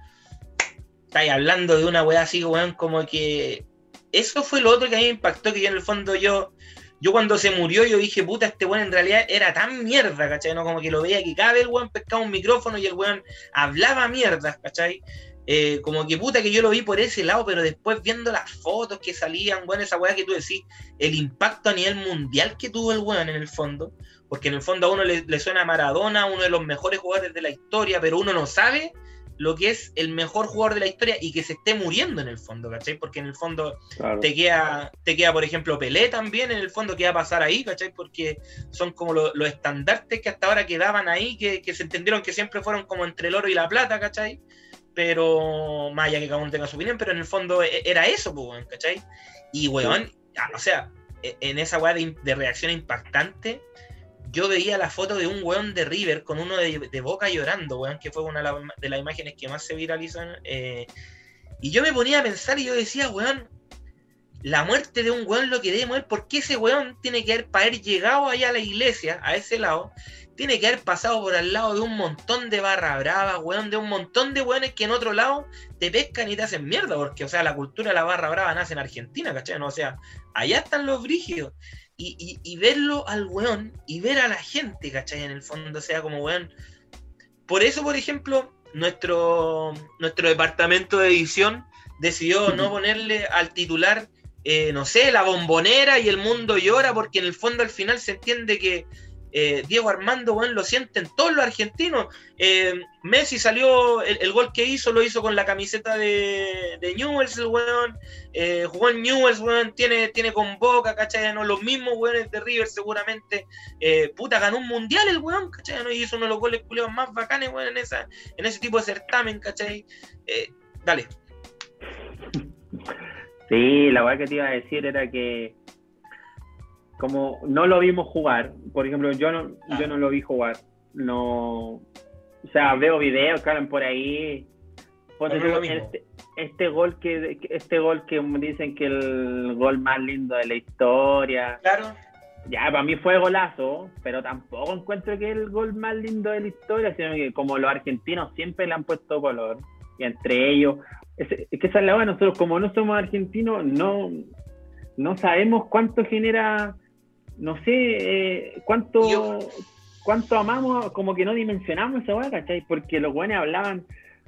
estáis hablando de una weá así, weón, como que. Eso fue lo otro que a mí me impactó, que yo en el fondo yo. Yo cuando se murió, yo dije, puta, este weón en realidad era tan mierda, ¿cachai? No, como que lo veía que cada vez el weón pescaba un micrófono y el weón hablaba mierda, ¿cachai? Eh, como que puta que yo lo vi por ese lado, pero después viendo las fotos que salían, bueno, esa weá que tú decís, el impacto a nivel mundial que tuvo el weón en el fondo, porque en el fondo a uno le, suena a Maradona, uno de los mejores jugadores de la historia, pero uno no sabe lo que es el mejor jugador de la historia y que se esté muriendo en el fondo, ¿cachai? Porque en el fondo te, queda, te queda, por ejemplo, Pelé también, en el fondo, ¿qué va a pasar ahí, ¿cachai? Porque son como los estandartes que hasta ahora quedaban ahí, que, que, se entendieron que siempre fueron como entre el oro y la plata, ¿cachai? Pero más allá que cada uno tenga su opinión, pero en el fondo e, era eso, pues, ¿cachai? Y, weón, o sea, e, en esa weá de, reacción impactante, yo veía la foto de un weón de River con uno de, Boca llorando, weón, que fue una de las imágenes que más se viralizan. Eh, y yo me ponía a pensar y yo decía, weón, la muerte de un weón lo que debe mover, ¿por qué ese weón tiene que haber, para haber llegado allá a la iglesia, a ese lado, tiene que haber pasado por al lado de un montón de barra brava, weón, de un montón de weones que en otro lado te pescan y te hacen mierda, porque, o sea, la cultura de la barra brava nace en Argentina, ¿cachai? No, o sea, allá están los brígidos. Y, verlo al weón y ver a la gente, ¿cachai? En el fondo, o sea, como weón. Por eso, por ejemplo, nuestro, nuestro departamento de edición decidió no ponerle al titular eh, no sé, la bombonera y el mundo llora, porque en el fondo al final se entiende que eh, Diego Armando, bueno, lo sienten todos los argentinos. Eh, Messi salió, el, gol que hizo lo hizo con la camiseta de, Newells, el weón. Eh, jugó en Newells, weón, tiene, tiene con Boca, ¿cachai? ¿no? Los mismos weones de River seguramente. puta, ganó un mundial el weón, ¿cachai? ¿no? Y hizo uno de los goles más bacanes, weón, en, esa, en ese tipo de certamen, ¿cachai? dale. Sí, la verdad que te iba a decir era que como no lo vimos jugar, por ejemplo, yo no, yo no lo vi jugar, no, o sea, veo videos hablan por ahí, este, este, gol que, este gol que dicen que el gol más lindo de la historia, claro, ya para mí fue golazo, pero tampoco encuentro que es el gol más lindo de la historia, sino que como los argentinos siempre le han puesto color, y entre ellos, es, que esa es la nosotros como no somos argentinos, no, no sabemos cuánto genera no sé eh, cuánto, cuánto amamos, como que no dimensionamos esa weá, ¿cachai? Porque los buenos hablaban,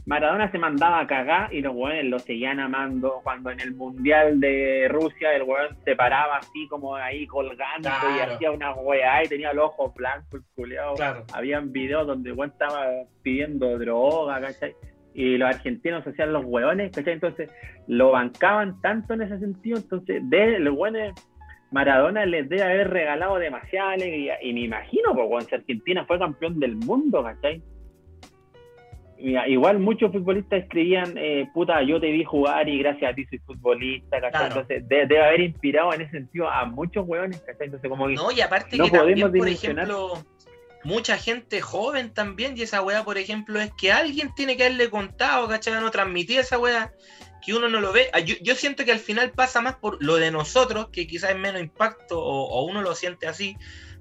Maradona se mandaba a cagar y los buenos lo seguían amando. Cuando en el Mundial de Rusia el weón se paraba así como ahí colgando y hacía una weá y tenía los ojos blancos, culiado. Habían videos donde el weón estaba pidiendo droga, ¿cachai? y los argentinos hacían los hueones, ¿cachai? Entonces lo bancaban tanto en ese sentido, entonces de los buenos Maradona les debe haber regalado demasiada alegría. Y me imagino, pues, cuando Argentina fue campeón del mundo, ¿cachai? igual muchos futbolistas escribían, eh, puta, yo te vi jugar y gracias a ti soy futbolista, ¿cachai? Entonces debe haber inspirado en ese sentido a muchos hueones, ¿cachai? Entonces como que no, y aparte que también, por ejemplo, mucha gente joven también, y esa weá, por ejemplo, es que alguien tiene que haberle contado, ¿cachai? No transmitir esa weá que uno no lo ve. Ah, yo, siento que al final pasa más por lo de nosotros, que quizás es menos impacto o, uno lo siente así,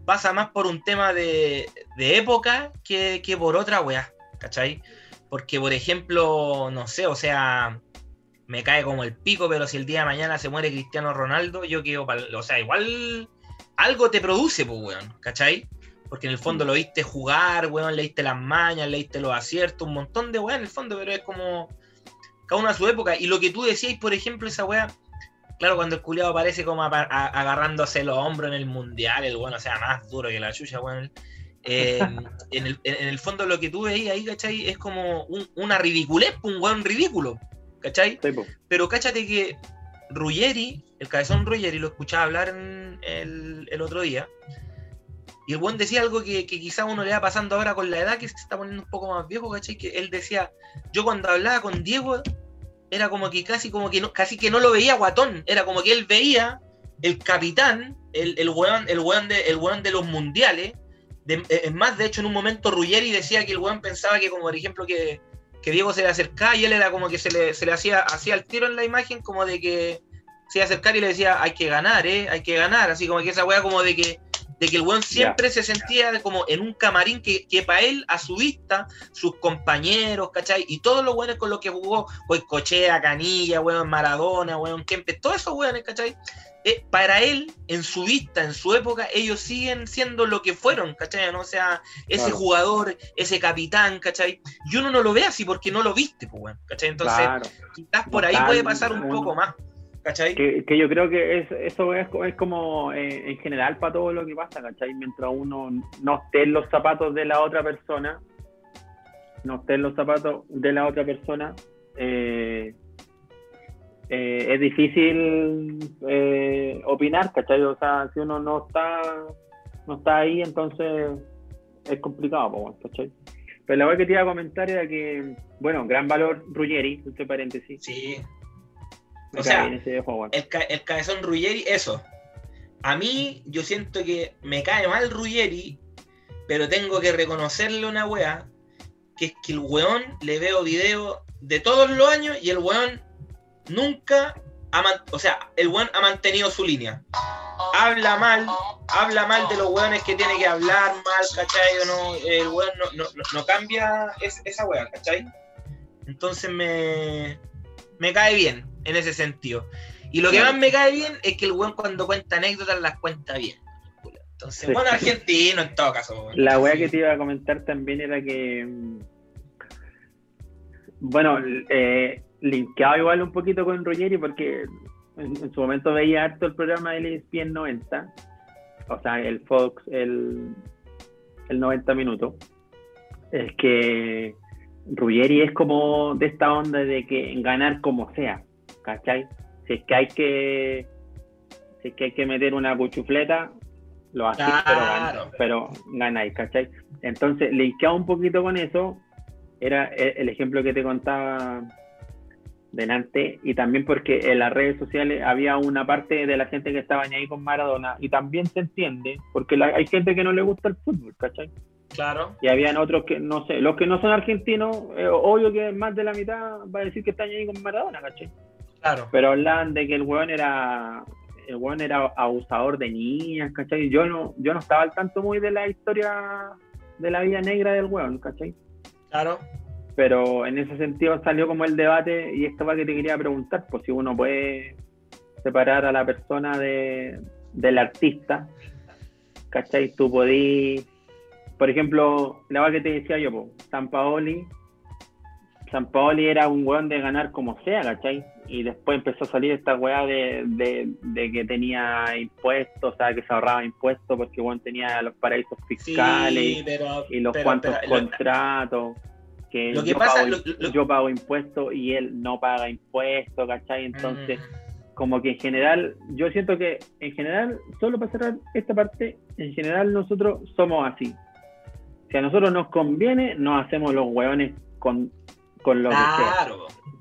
pasa más por un tema de, época que, por otra weá, ¿cachai? Porque, por ejemplo, no sé, o sea, me cae como el pico, pero si el día de mañana se muere Cristiano Ronaldo, yo quedo, o sea, igual algo te produce, pues, weón, ¿cachai? Porque en el fondo lo viste jugar, weón, leíste las mañas, leíste los aciertos, un montón de weón en el fondo, pero es como cada uno a su época. Y lo que tú decías, por ejemplo, esa weá, claro, cuando el culiado aparece como agarrándose los hombros en el mundial, el bueno, o sea, más duro que la chucha, weón. Eh, en, el, fondo lo que tú veías ahí, ¿cachai? Es como una ridiculez, un weón ridículo, ¿cachai? Pero cáchate que Ruggeri, el cabezón Ruggeri, lo escuchaba hablar el, el otro día, y el buen decía algo que, que quizá uno le va pasando ahora con la edad, que se está poniendo un poco más viejo, ¿cachai? Que él decía, yo cuando hablaba con Diego, era como que casi como que no, casi que no lo veía guatón, era como que él veía el capitán, el, el weón, el de, el de los mundiales. Eh, es más, de hecho, en un momento Ruggeri decía que el weón pensaba que, como por ejemplo, que, que Diego se le acercaba y él era como que se le, se le hacía, hacía el tiro en la imagen, como de que se iba a acercar y le decía, hay que ganar, ¿eh? Hay que ganar. Así como que esa weá como de que de que el weón siempre se sentía como en un camarín que, que para él, a su vista, sus compañeros, ¿cachai? Y todos los weones con los que jugó, pues Cochea, Canilla, weón Maradona, weón Kempes, todos esos weones, ¿cachai? Eh, para él, en su vista, en su época, ellos siguen siendo lo que fueron, ¿cachai? ¿No? O sea, ese jugador, ese capitán, ¿cachai? Y uno no lo ve así porque no lo viste, pues, weón, ¿cachai? Entonces, quizás por ahí puede pasar un poco más. Que, que, yo creo que es, eso es, es como eh, en general para todo lo que pasa, ¿cachai? Mientras uno no esté en los zapatos de la otra persona, no esté en los zapatos de la otra persona, eh, eh, es difícil opinar, ¿cachai? O sea, si uno no está, no está ahí, entonces es complicado, ¿cachai? Pero la verdad que te iba a comentar era que, bueno, gran valor Ruggeri, entre paréntesis. Sí, o sea, el, cabezón Ruggeri, eso. a mí yo siento que me cae mal Ruggeri, pero tengo que reconocerle una weá, que es que el weón le veo video de todos los años y el weón nunca ha, o sea, el weón ha mantenido su línea. Habla mal, habla mal de los weones que tiene que hablar mal, ¿cachai? no, el weón no, cambia esa weá, ¿cachai? Entonces me, me cae bien en ese sentido. Y lo que más me cae bien es que el weón cuando cuenta anécdotas las cuenta bien. Entonces, bueno, argentino en todo caso. La weá que te iba a comentar también era que. Mm, bueno, eh, linkeado igual un poquito con Ruggeri porque en, su momento veía harto el programa de ESPN 90, o sea, el Fox, el, el 90 minutos. Es que Ruggeri es como de esta onda de que ganar como sea, ¿cachai? Si es que hay que si es que hay que meter una cuchufleta, lo haces, pero, pero ganáis, ¿cachai? Entonces, linkeado un poquito con eso, era el ejemplo que te contaba delante y también porque en las redes sociales había una parte de la gente que estaba ahí con Maradona y también se entiende porque hay gente que no le gusta el fútbol, ¿cachai? Claro. Y habían otros que, no sé, los que no son argentinos, eh, obvio que más de la mitad va a decir que están ahí con Maradona, ¿cachai? Claro. Pero hablan de que el weón era el weón era abusador de niñas, ¿cachai? Yo no, yo no estaba al tanto muy de la historia de la vida negra del weón, ¿cachai? Claro pero en ese sentido salió como el debate y esto va que te quería preguntar, pues si uno puede separar a la persona de, del artista, ¿cachai? Tú podís, por ejemplo, la va que te decía yo, San Paoli, San Paoli era un weón de ganar como sea, ¿cachai? Y después empezó a salir esta weá de, de, que tenía impuestos, o sea, que se ahorraba impuestos porque weón tenía los paraísos fiscales y los cuantos contratos que, lo que yo, pasa, pago, yo pago impuestos y él no paga impuestos, ¿cachai? Entonces, mm. como que en general, yo siento que en general, solo para cerrar esta parte, en general nosotros somos así. Si a nosotros nos conviene, nos hacemos los hueones con, con lo que sea.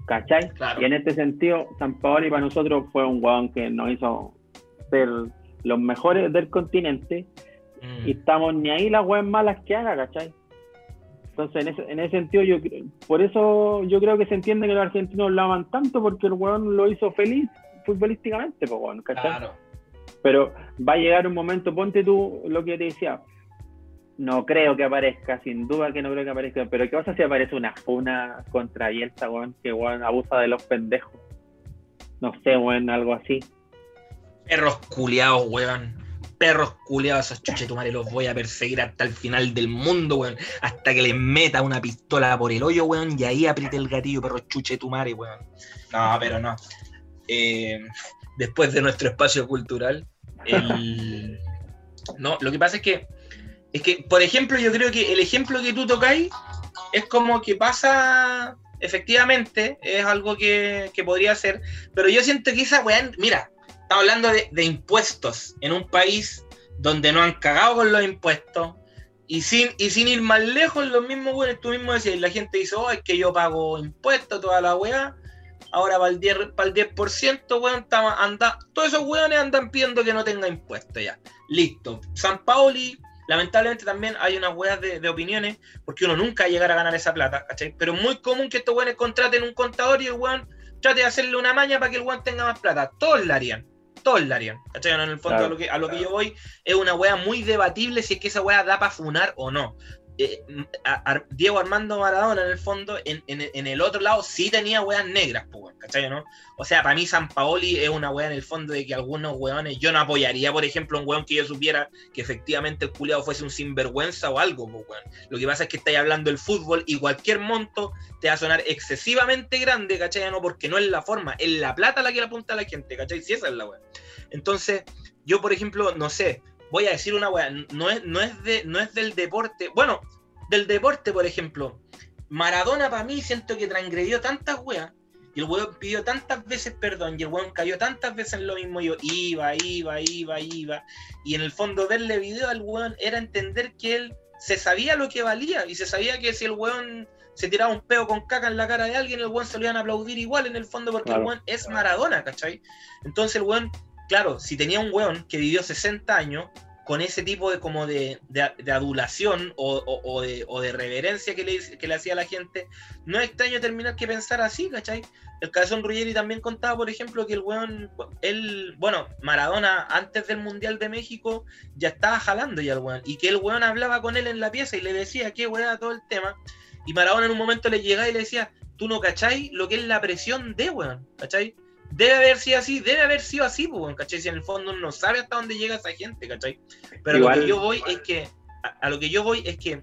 ¿Cachai? Y en este sentido, San Paoli para nosotros fue un hueón que nos hizo ser los mejores del continente mm. y estamos ni ahí las hueones malas que haga, ¿cachai? Entonces, en ese, en ese sentido, yo por eso yo creo que se entiende que los argentinos lo aman tanto, porque el weón lo hizo feliz futbolísticamente, pues, bueno, Claro. Pero va a llegar un momento, ponte tú lo que te decía, no creo que aparezca, sin duda que no creo que aparezca, pero ¿qué pasa si aparece una funa contra Yeltsa, weón, que weón abusa de los pendejos? No sé, weón, algo así. Perros culiados, weón perros culiados, esos chuchetumares, los voy a perseguir hasta el final del mundo, weón. Hasta que les meta una pistola por el hoyo, weón, y ahí apriete el gatillo, perros chuchetumares, weón. No, pero no. Eh, después de nuestro espacio cultural, no, lo que pasa es que, es que, por ejemplo, yo creo que el ejemplo que tú tocáis es como que pasa, efectivamente, es algo que, que podría ser, pero yo siento que esa weón, mira, estamos hablando de, impuestos en un país donde no han cagado con los impuestos y sin, y sin ir más lejos, los mismos weones, tú mismo decías, la gente dice, oh, es que yo pago impuestos, toda la weá, ahora para el 10%, para el 10% weón, anda, todos esos weones andan pidiendo que no tenga impuestos ya. Listo. San Paoli, lamentablemente también hay unas weas de, opiniones, porque uno nunca llegará a ganar esa plata, ¿cachai? Pero es muy común que estos weones contraten un contador y el weón trate de hacerle una maña para que el weón tenga más plata. Todos la harían todos la harían. ¿Cachai? en el fondo, a, lo que, a lo que yo voy, es una wea muy debatible si es que esa wea da para funar o no. Eh, Diego Armando Maradona, en el fondo, en, el otro lado sí tenía weas negras, pues, ¿cachai? O sea, para mí San Paoli es una wea en el fondo de que algunos weones, yo no apoyaría, por ejemplo, un weón que yo supiera que efectivamente el culiado fuese un sinvergüenza o algo, pues, weón. Lo que pasa es que estáis hablando del fútbol y cualquier monto te va a sonar excesivamente grande, ¿cachai? Porque no es la forma, es la plata la que le apunta a la gente, ¿cachai? Si esa es la wea. Entonces, yo, por ejemplo, no sé, voy a decir una weá, no es, no, es de, no es del deporte, bueno, del deporte, por ejemplo, Maradona para mí siento que transgredió tantas weas, y el weón pidió tantas veces perdón, y el weón cayó tantas veces en lo mismo, yo iba, iba, iba, iba, y en el fondo verle video al weón era entender que él se sabía lo que valía, y se sabía que si el weón se tiraba un peo con caca en la cara de alguien, el weón se lo iban a aplaudir igual en el fondo, porque el weón es Maradona, ¿cachai? Entonces el weón claro, si tenía un weón que vivió 60 años con ese tipo de como de, adulación o, de, reverencia que le, hacía a la gente, no es extraño terminar que pensar así, ¿cachai? El Cabezón Ruggeri también contaba, por ejemplo, que el weón, él, bueno, Maradona antes del Mundial de México ya estaba jalando ya el weón, y que el weón hablaba con él en la pieza y le decía qué weón todo el tema, y Maradona en un momento le llegaba y le decía, tú no cachai lo que es la presión de weón, ¿cachai? Debe haber sido así, debe haber sido así, pues, ¿cachai? Si en el fondo uno no sabe hasta dónde llega esa gente, ¿cachai? Pero lo que yo voy es que, a, lo que yo voy es que,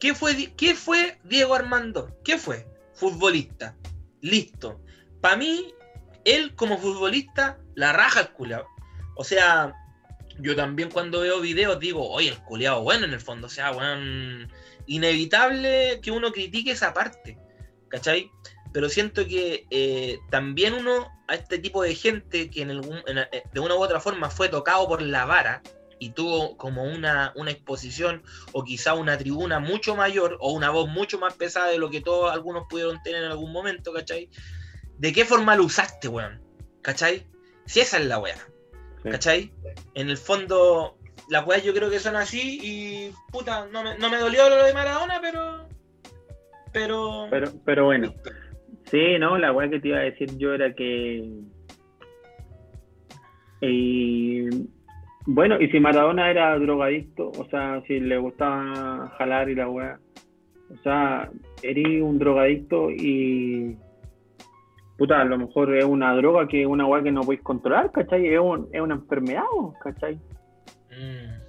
¿qué fue, ¿qué fue Diego Armando? ¿Qué fue? Futbolista. Listo. Para mí, él como futbolista, la raja el culeado. O sea, yo también cuando veo videos digo, oye, el culeado bueno en el fondo. O sea, bueno, inevitable que uno critique esa parte, ¿cachai? Pero siento que eh, también uno, a este tipo de gente que en eh, de una u otra forma fue tocado por la vara y tuvo como una, una exposición o quizá una tribuna mucho mayor o una voz mucho más pesada de lo que todos algunos pudieron tener en algún momento, ¿cachai? ¿De qué forma lo usaste, weón? ¿Cachai? Si esa es la weá, ¿cachai? En el fondo, las weas yo creo que son así y puta, no me, no me dolió lo de Maradona, pero... Pero, pero, pero bueno. Sí, no, la weá que te iba a decir yo era que. Y, bueno, y si Maradona era drogadicto, o sea, si le gustaba jalar y la weá, o sea, eres un drogadicto y. Puta, a lo mejor es una droga que una weá que no podéis controlar, ¿cachai? Es, es una enfermedad, ¿cachai? Mm.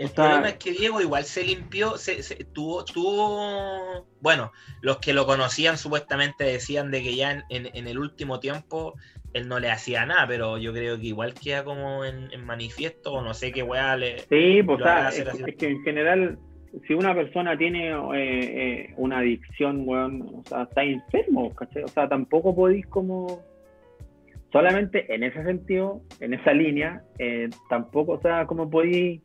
El problema es que Diego igual se limpió, se, tuvo, tuvo, bueno, los que lo conocían supuestamente decían de que ya en, el último tiempo él no le hacía nada, pero yo creo que igual queda como en, manifiesto, o no sé qué weá le... Sí, pues es, que en general, si una persona tiene eh, eh, una adicción, weón, o sea, está enfermo, ¿cachai? O sea, tampoco podéis como solamente en ese sentido, en esa línea, eh, tampoco, o sea, como podéis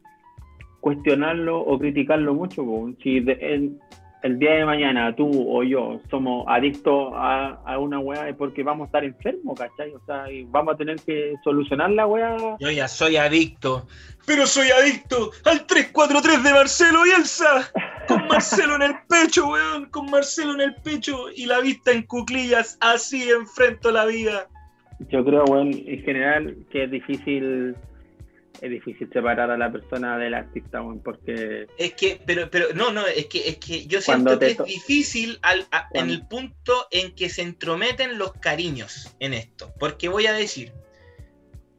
cuestionarlo o criticarlo mucho. Si el, día de mañana tú o yo somos adictos a, una weá es porque vamos a estar enfermos, ¿cachai? O sea, y vamos a tener que solucionar la weá. Yo ya soy adicto, pero soy adicto al 343 de Marcelo Bielsa. Con Marcelo en el pecho, weón, con Marcelo en el pecho y la vista en cuclillas, así enfrento la vida. Yo creo, weón, en general que es difícil es difícil separar a la persona del artista, porque... Es que, pero, pero, no, no, es que, es que yo siento que es difícil al, en el punto en que se entrometen los cariños en esto, porque voy a decir,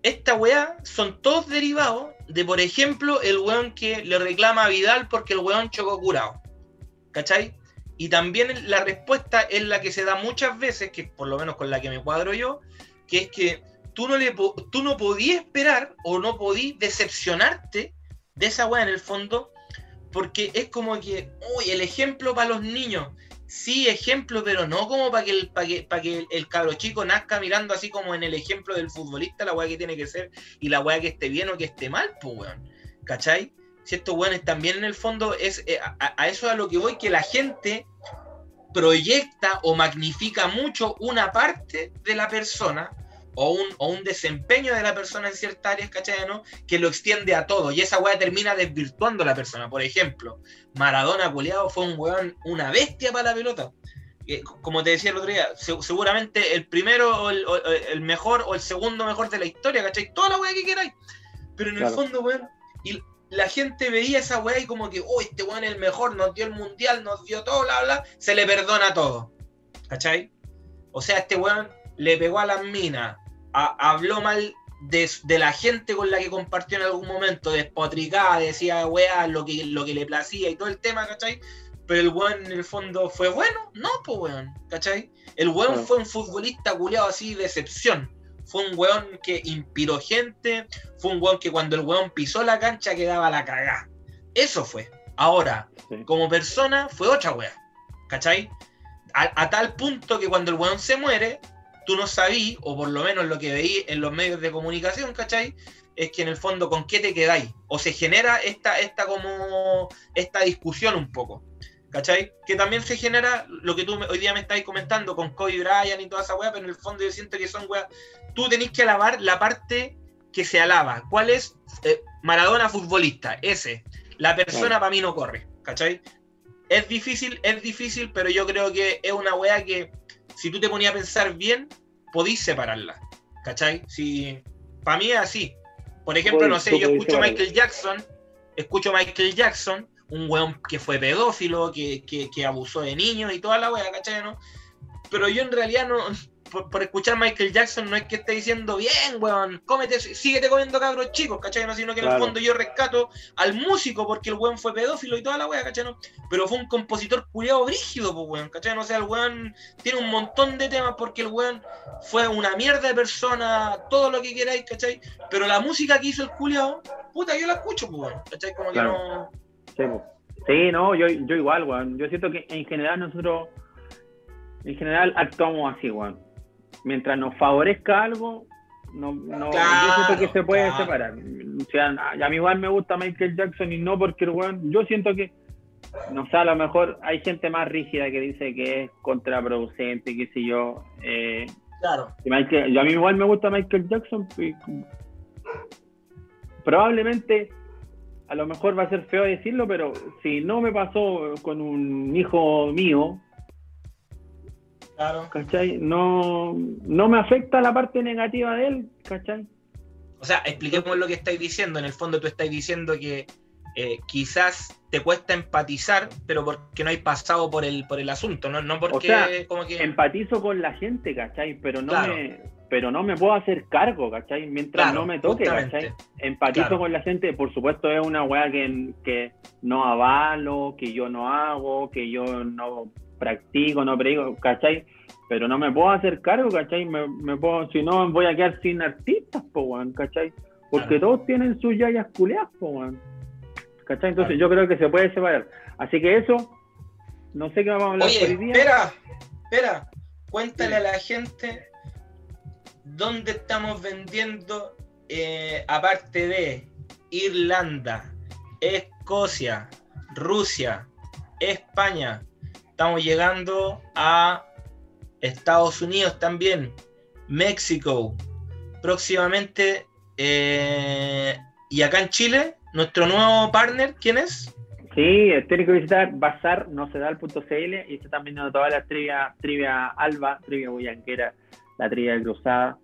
esta weá son todos derivados de, por ejemplo, el weón que le reclama a Vidal porque el weón chocó curado, ¿cachai? Y también la respuesta es la que se da muchas veces, que por lo menos con la que me cuadro yo, que es que tú no, le, tú no podías esperar o no podías decepcionarte de esa weá en el fondo, porque es como que, uy, el ejemplo para los niños. Sí, ejemplo, pero no como para que, el, para que, que el, cabro chico nazca mirando así como en el ejemplo del futbolista, la weá que tiene que ser y la weá que esté bien o que esté mal, pues weón. ¿Cachai? Si estos weones también en el fondo es eh, a, a, eso a lo que voy, que la gente proyecta o magnifica mucho una parte de la persona o un, o un desempeño de la persona en ciertas áreas, ¿cachai? ¿no? Que lo extiende a todo. Y esa weá termina desvirtuando a la persona. Por ejemplo, Maradona culiado fue un weón, una bestia para la pelota. Como te decía el otro día, seguramente el primero o el, mejor o el segundo mejor de la historia, ¿cachai? Toda la weá que queráis. Pero en el fondo, weón, y la gente veía esa weá y como que, oh, este weón es el mejor, nos dio el mundial, nos dio todo, bla, bla, se le perdona todo. ¿Cachai? O sea, este weón le pegó a las minas, habló mal de, la gente con la que compartió en algún momento, despotricaba, decía weá, lo que, lo que le placía y todo el tema, ¿cachai? Pero el weón en el fondo fue bueno, no, pues weón, ¿cachai? El weón fue un futbolista culeado así de excepción. Fue un weón que inspiró gente, fue un weón que cuando el weón pisó la cancha quedaba la cagada. Eso fue. Ahora, como persona, fue otra weá, ¿cachai? A, a, tal punto que cuando el weón se muere, tú no sabí, o por lo menos lo que veí en los medios de comunicación, ¿cachai? Es que en el fondo, ¿con qué te quedáis? O se genera esta, esta como, esta discusión un poco, ¿cachai? Que también se genera lo que tú hoy día me estáis comentando con Kobe Bryant y toda esa weá, pero en el fondo yo siento que son weas, tú tenés que alabar la parte que se alaba. ¿Cuál es? Eh, Maradona futbolista, ese. La persona para mí no corre, ¿cachai? Es difícil, es difícil, pero yo creo que es una weá que si tú te ponías a pensar bien, podís separarla, ¿cachai? Si, para mí es así. Por ejemplo, no sé, yo escucho Michael Jackson, escucho Michael Jackson, un weón que fue pedófilo, que, que, que abusó de niños y toda la weá, ¿cachai? ¿no? Pero yo en realidad no, por, escuchar Michael Jackson no es que esté diciendo bien, weón, cómete, síguete comiendo cabros chicos, ¿cachai? No, sino que en el fondo yo rescato al músico porque el weón fue pedófilo y toda la weá, ¿cachai? No? Pero fue un compositor culiado brígido, pues weón, ¿cachai? No sé, el weón tiene un montón de temas porque el weón fue una mierda de persona, todo lo que queráis, ¿cachai? Pero la música que hizo el culiado, puta, yo la escucho, pues weón, ¿cachai? Como que no. Sí, no, yo, yo igual, weón. Yo siento que en general nosotros, en general actuamos así, weón mientras nos favorezca algo, no, no yo siento que se puede separar. O sea, a mí igual me gusta Michael Jackson y no porque el weón, yo siento que, no sé, a lo mejor hay gente más rígida que dice que es contraproducente, qué sé yo. Eh, claro. a mí igual me gusta Michael Jackson. probablemente, a lo mejor va a ser feo decirlo, pero si no me pasó con un hijo mío, Claro. ¿Cachai? No, no me afecta la parte negativa de él, ¿cachai? O sea, expliquemos lo que estáis diciendo. En el fondo tú estáis diciendo que eh, quizás te cuesta empatizar, pero porque no hay pasado por el, por el asunto, no, no porque como que... empatizo con la gente, ¿cachai? Pero no me pero no me puedo hacer cargo, ¿cachai? Mientras no me toque, ¿cachai? Empatizo con la gente, por supuesto es una weá que, que no avalo, que yo no hago, que yo no practico, no predico, ¿cachai? Pero no me puedo hacer cargo, ¿cachai? Me, me puedo, si no, voy a quedar sin artistas, po, ¿cachai? Porque todos tienen sus yayas culeadas, po, ¿cachai? Entonces yo creo que se puede separar. Así que eso, no sé qué vamos a hablar Oye, hoy día. Espera, espera, cuéntale a la gente dónde estamos vendiendo, eh, aparte de Irlanda, Escocia, Rusia, España, Estamos llegando a Estados Unidos también, México, próximamente. Eh, y acá en Chile, nuestro nuevo partner, ¿quién es? Sí, tiene que visitar bazarnocedal.cl y está también viendo toda la trivia, trivia alba, trivia bullanquera, la trivia cruzada.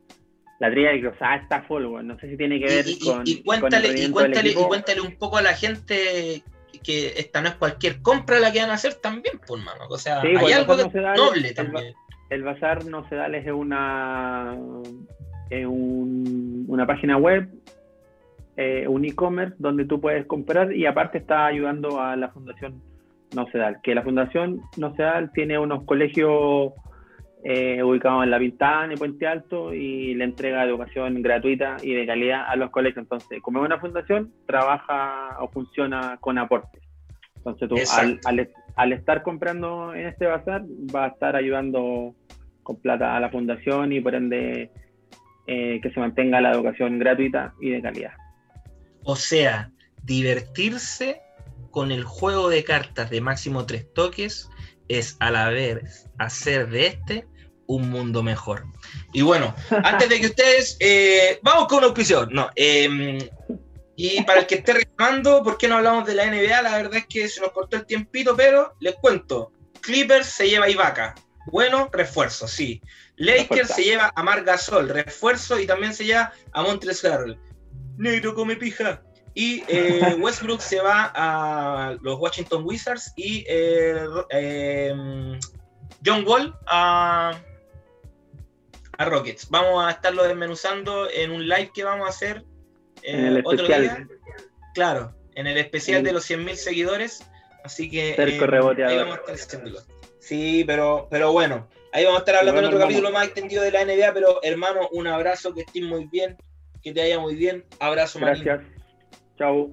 La trivia cruzada está full, no sé si tiene que ver con. Y, cuéntale, y, cuéntale, y cuéntale un poco a la gente que esta no es cualquier compra la que van a hacer también, pues, mano. O sea, hay algo noble también. El Bazar No Se es una, es una página web, eh, un e-commerce donde tú puedes comprar y aparte está ayudando a la Fundación No Sedal, que la Fundación No Sedal tiene unos colegios eh, ubicados en La Pintana y Puente Alto y le entrega educación gratuita y de calidad a los colegios. Entonces, como es una fundación, trabaja o funciona con aportes. Entonces, tú al, estar comprando en este bazar, va a estar ayudando con plata a la fundación y por ende eh, que se mantenga la educación gratuita y de calidad. O sea, divertirse con el juego de cartas de máximo tres toques es a la vez hacer de este un mundo mejor. Y bueno, antes de que ustedes, eh, vamos con una auspicio. No, em, y para el que esté reclamando, ¿por qué no hablamos de la NBA? La verdad es que se nos cortó el tiempito, pero les cuento. Clippers se lleva a Ibaka. Bueno, refuerzo, sí. Lakers se lleva a Mar Gasol, refuerzo, y también se lleva a Montres Harrell. Negro come pija. Y eh, Westbrook se va a los Washington Wizards y eh, John Wall a a Rockets. Vamos a estarlo desmenuzando en un live que vamos a hacer en el otro especial. día. Claro, en el especial de los 100.000 seguidores. Así que eh, ahí vamos a estar Sí, pero, pero bueno, ahí vamos a estar hablando en otro capítulo más extendido de la NBA. Pero hermano, un abrazo, que estés muy bien, que te vaya muy bien. Abrazo, Gracias. Chao.